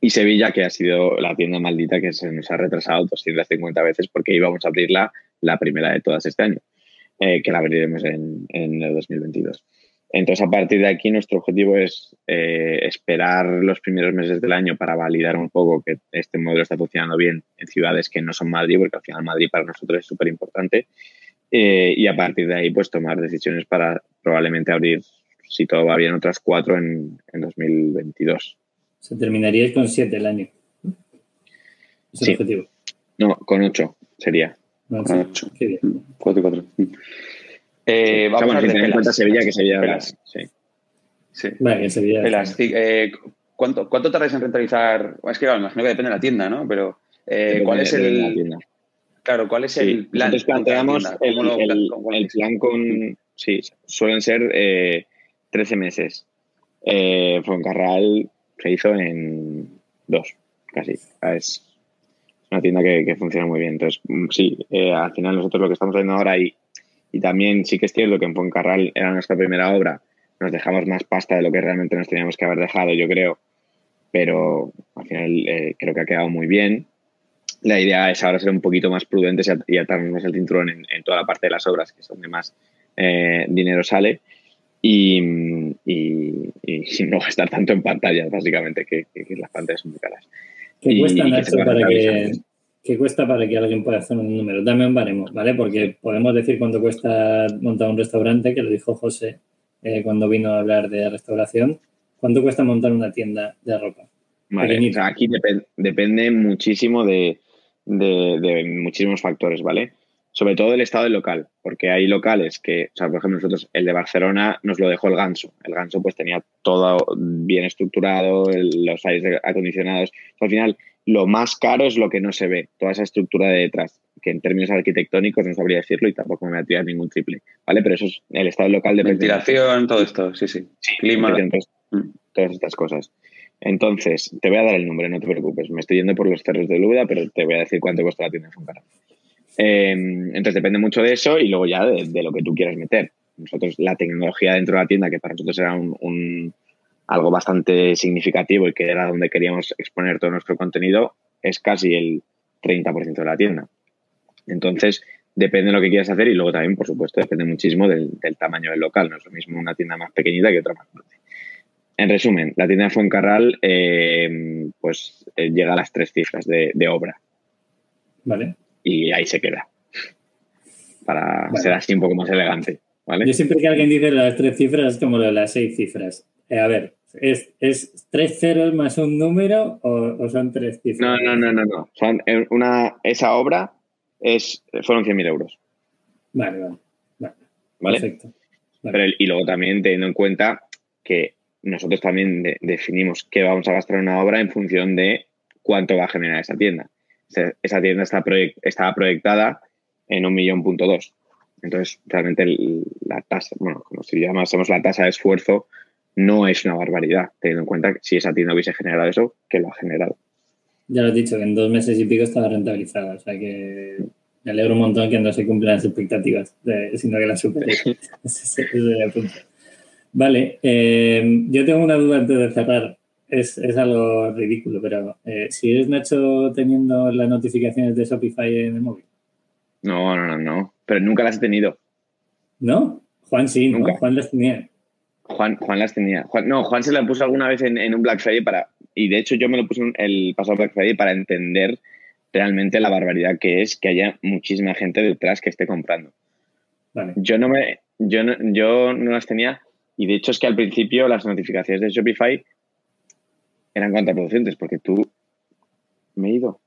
Y Sevilla, que ha sido la tienda maldita que se nos ha retrasado 250 veces porque íbamos a abrirla la primera de todas este año, eh, que la abriremos en, en, el 2022. Entonces, a partir de aquí, nuestro objetivo es eh, esperar los primeros meses del año para validar un poco que este modelo está funcionando bien en ciudades que no son Madrid, porque al final Madrid para nosotros es súper importante. Eh, y a partir de ahí, pues tomar decisiones para probablemente abrir, si todo va bien, otras cuatro en, en 2022. Se terminaría con siete el año. ¿Es el sí. objetivo? No, con ocho sería. No, con ocho. Qué bien. Cuatro cuatro. Eh, vamos o sea, bueno, a tener en cuenta Sevilla, que Sevilla Pelas. Sí. sí. Vale, que Sevilla. Pelas. Sí. Eh, ¿cuánto, ¿Cuánto tardáis en rentabilizar? Es que claro, imagino que depende de la tienda, ¿no? Pero eh, ¿cuál es el. Claro, ¿cuál es sí. el plan? Nosotros planteamos el, el, el, el, plan con. Sí, suelen ser eh, 13 meses. Eh, Foncarral se hizo en dos, casi. Es una tienda que, que funciona muy bien. Entonces, sí, eh, al final nosotros lo que estamos haciendo ahora y, y también sí que es cierto que en Foncarral era nuestra primera obra, nos dejamos más pasta de lo que realmente nos teníamos que haber dejado, yo creo, pero al final eh, creo que ha quedado muy bien. La idea es ahora ser un poquito más prudentes y atarnos más el cinturón en, en, toda la parte de las obras, que es donde más eh, dinero sale. Y, y, y, no gastar tanto en pantallas, básicamente, que, que, que las pantallas son muy caras. ¿Qué Nacho, para que, ¿qué cuesta para que alguien pueda hacer un número? Dame un baremo, ¿vale? Porque podemos decir cuánto cuesta montar un restaurante, que lo dijo José eh, cuando vino a hablar de restauración. ¿Cuánto cuesta montar una tienda de ropa? Vale, o sea, aquí dep depende muchísimo de, de, de muchísimos factores, ¿vale? sobre todo el estado del local, porque hay locales que, o sea, por ejemplo, nosotros, el de Barcelona nos lo dejó el Ganso. El Ganso pues tenía todo bien estructurado, el, los aires acondicionados. Al final, lo más caro es lo que no se ve, toda esa estructura de detrás, que en términos arquitectónicos no sabría decirlo y tampoco me voy a tirar ningún triple, ¿vale? Pero eso es el estado local de ventilación, todo esto, sí, sí. sí Clima. Entonces, todas estas cosas. Entonces, te voy a dar el número, no te preocupes. Me estoy yendo por los cerros de Luda, pero te voy a decir cuánto cuesta la tienda de Funcara. Em, entonces depende mucho de eso y luego ya de, lo que tú quieras meter. Nosotros, la tecnología dentro de la tienda, que para nosotros era un, algo bastante significativo y que era donde queríamos exponer todo nuestro contenido, es casi el 30% de la tienda. Entonces, depende de lo que quieras hacer y luego también, por supuesto, depende muchísimo del, tamaño del local. No es lo mismo una tienda más pequeñita que otra más grande. En resumen, la tienda de Fuencarral eh, pues eh, llega a las tres cifras de, obra. Vale. Y ahí se queda. Para ser así un poco más elegante. ¿vale? Yo siempre que alguien dice las tres cifras es como las seis cifras. Eh, a ver, ¿es, ¿es, tres ceros más un número o, son tres cifras? No, no, no, no, no. Son una, esa obra es, fueron 100.000 euros. Vale, vale. Vale. Perfecto. y luego también teniendo en cuenta que nosotros también definimos qué vamos a gastar en una obra en función de cuánto va a generar esa tienda. esa tienda está estaba proyectada en un millón punto dos. Entonces, realmente la tasa, bueno, como si llamásemos la tasa de esfuerzo, no es una barbaridad, teniendo en cuenta que si esa tienda hubiese generado eso, que lo ha generado. Ya lo he dicho, que en dos meses y pico estaba rentabilizada, o sea que me alegro un montón que no se cumplan las expectativas, sino que las supere. Vale, eh, yo tengo una duda antes de cerrar. Es, algo ridículo, pero eh, si eres Nacho teniendo las notificaciones de Shopify en el móvil. No, no, no, no. Pero nunca las he tenido. ¿No? Juan sí, nunca. Juan las tenía. Juan, Juan las tenía. no, Juan se las puso alguna vez en, un Black Friday para. Y de hecho, yo me lo puse el pasado Black Friday para entender realmente la barbaridad que es que haya muchísima gente detrás que esté comprando. Vale. Yo no me. Yo no, yo no las tenía y de hecho es que al principio las notificaciones de Shopify eran contraproducentes porque tú... ¿Me he ido?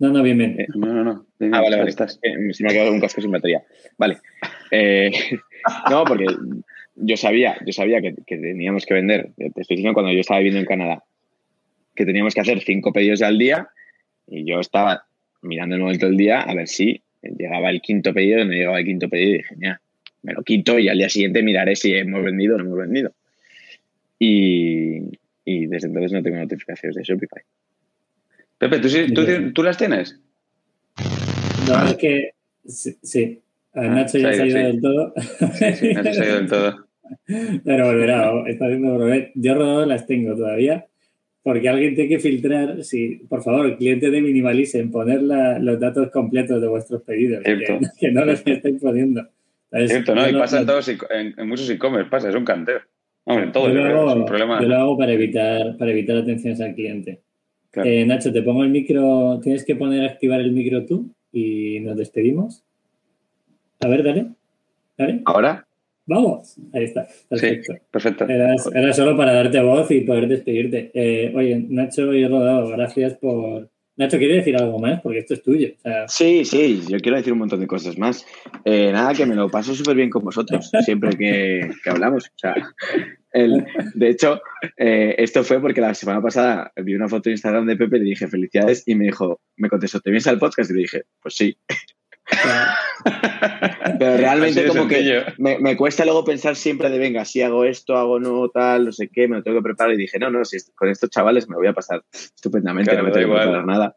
No, no, bien, bien. Eh, no, no, no. ah, vale, vale. Estás. Eh, se me ha quedado un casco sin batería. Vale. Eh, no, porque yo sabía, yo sabía que, teníamos que vender, te estoy diciendo cuando yo estaba viviendo en Canadá, que teníamos que hacer cinco pedidos al día y yo estaba mirando el momento del día a ver si llegaba el quinto pedido y no llegaba el quinto pedido y dije, ya, me lo quito y al día siguiente miraré si hemos vendido o no hemos vendido. Y, desde entonces no tengo notificaciones de Shopify. Pepe, ¿tú, las tienes? No, es que sí. A ah, Nacho ya se ha ido del todo. Sí, Nacho se ha ido del todo. Pero volverá, está haciendo volver. Yo rodado las tengo todavía, porque alguien tiene que filtrar, si, por favor, cliente de Minimalicen, poner los datos completos de vuestros pedidos, que, que, no los estáis poniendo. Es cierto, ¿no? Y pasa en, todos, en, muchos e-commerce, pasa, es un canteo. en todo, yo hago, es un problema. Yo lo hago para evitar, para evitar atenciones al cliente. Eh, Nacho, te pongo el micro, tienes que poner a activar el micro tú y nos despedimos. A ver, dale. ¿Dale? ¿Ahora? Vamos, ahí está. Perfecto. perfecto. Era, solo para darte voz y poder despedirte. Eh, oye, Nacho y Rodado, gracias por, Nacho, ¿quiere decir algo más? Porque esto es tuyo. Sí, sí, yo quiero decir un montón de cosas más. Eh, nada, que me lo paso súper bien con vosotros, siempre que, hablamos. O sea, de hecho, eh, esto fue porque la semana pasada vi una foto en Instagram de Pepe y le dije felicidades y me dijo, me contestó, ¿te vienes al podcast? Y le dije, pues sí. Pero realmente como que me, cuesta luego pensar siempre de, venga, si hago esto, hago no, tal, no sé qué, me lo tengo que preparar. Y dije, no, no, si con estos chavales me voy a pasar estupendamente, no me tengo que preparar nada.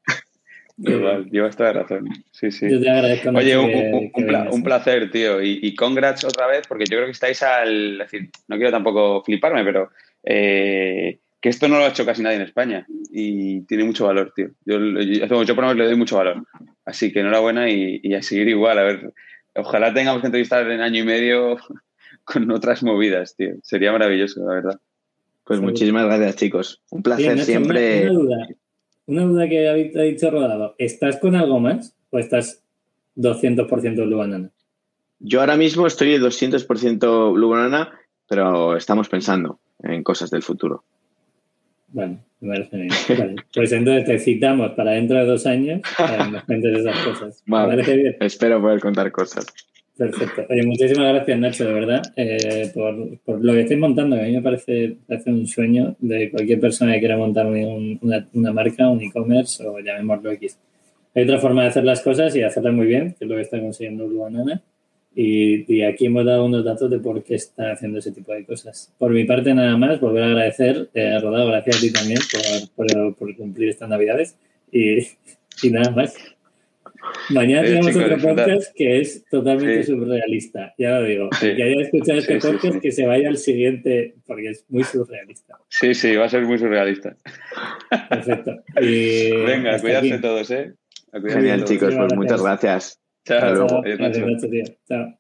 Igual, llevas toda razón. Sí, sí. Yo te agradezco. Oye, un, placer, tío. Y, y, congrats otra vez, porque yo creo que estáis al. decir, no quiero tampoco fliparme, pero eh, que esto no lo ha hecho casi nadie en España y tiene mucho valor, tío. Yo, yo, yo por lo menos le doy mucho valor. Así que enhorabuena y, y, a seguir igual. A ver, ojalá tengamos que entrevistar en año y medio con otras movidas, tío. Sería maravilloso, la verdad. Pues muchísimas gracias, chicos. Un placer siempre. Una, duda, una duda que ha dicho Rodado. ¿Estás con algo más o estás 200% Blue Banana? Yo ahora mismo estoy 200% Blue Banana, pero estamos pensando en cosas del futuro. Bueno, me parece bien. Vale. Pues entonces te citamos para dentro de dos años para que nos cuentes esas cosas. Vale. Bien? Espero poder contar cosas. Perfecto. Oye, muchísimas gracias, Nacho, de verdad, eh, por, por, lo que estáis montando, que a mí me parece, parece, un sueño de cualquier persona que quiera montar una, una, marca, un e-commerce o llamémoslo X. Hay otra forma de hacer las cosas y hacerlas muy bien, que es lo que está consiguiendo Blue y, aquí hemos dado unos datos de por qué está haciendo ese tipo de cosas. Por mi parte, nada más, volver a agradecer, eh, Rodado, gracias a ti también por, por, cumplir estas Navidades y, y nada más. Mañana eh, tenemos otro podcast que es totalmente surrealista, ya lo digo. Sí. Que haya escuchado este podcast, que se vaya al siguiente, porque es muy surrealista. Sí, sí, va a ser muy surrealista. Perfecto. Venga, cuídarse todos, ¿eh? Genial, chicos, pues muchas gracias. Ciao, allora, ciao, ciao, ciao.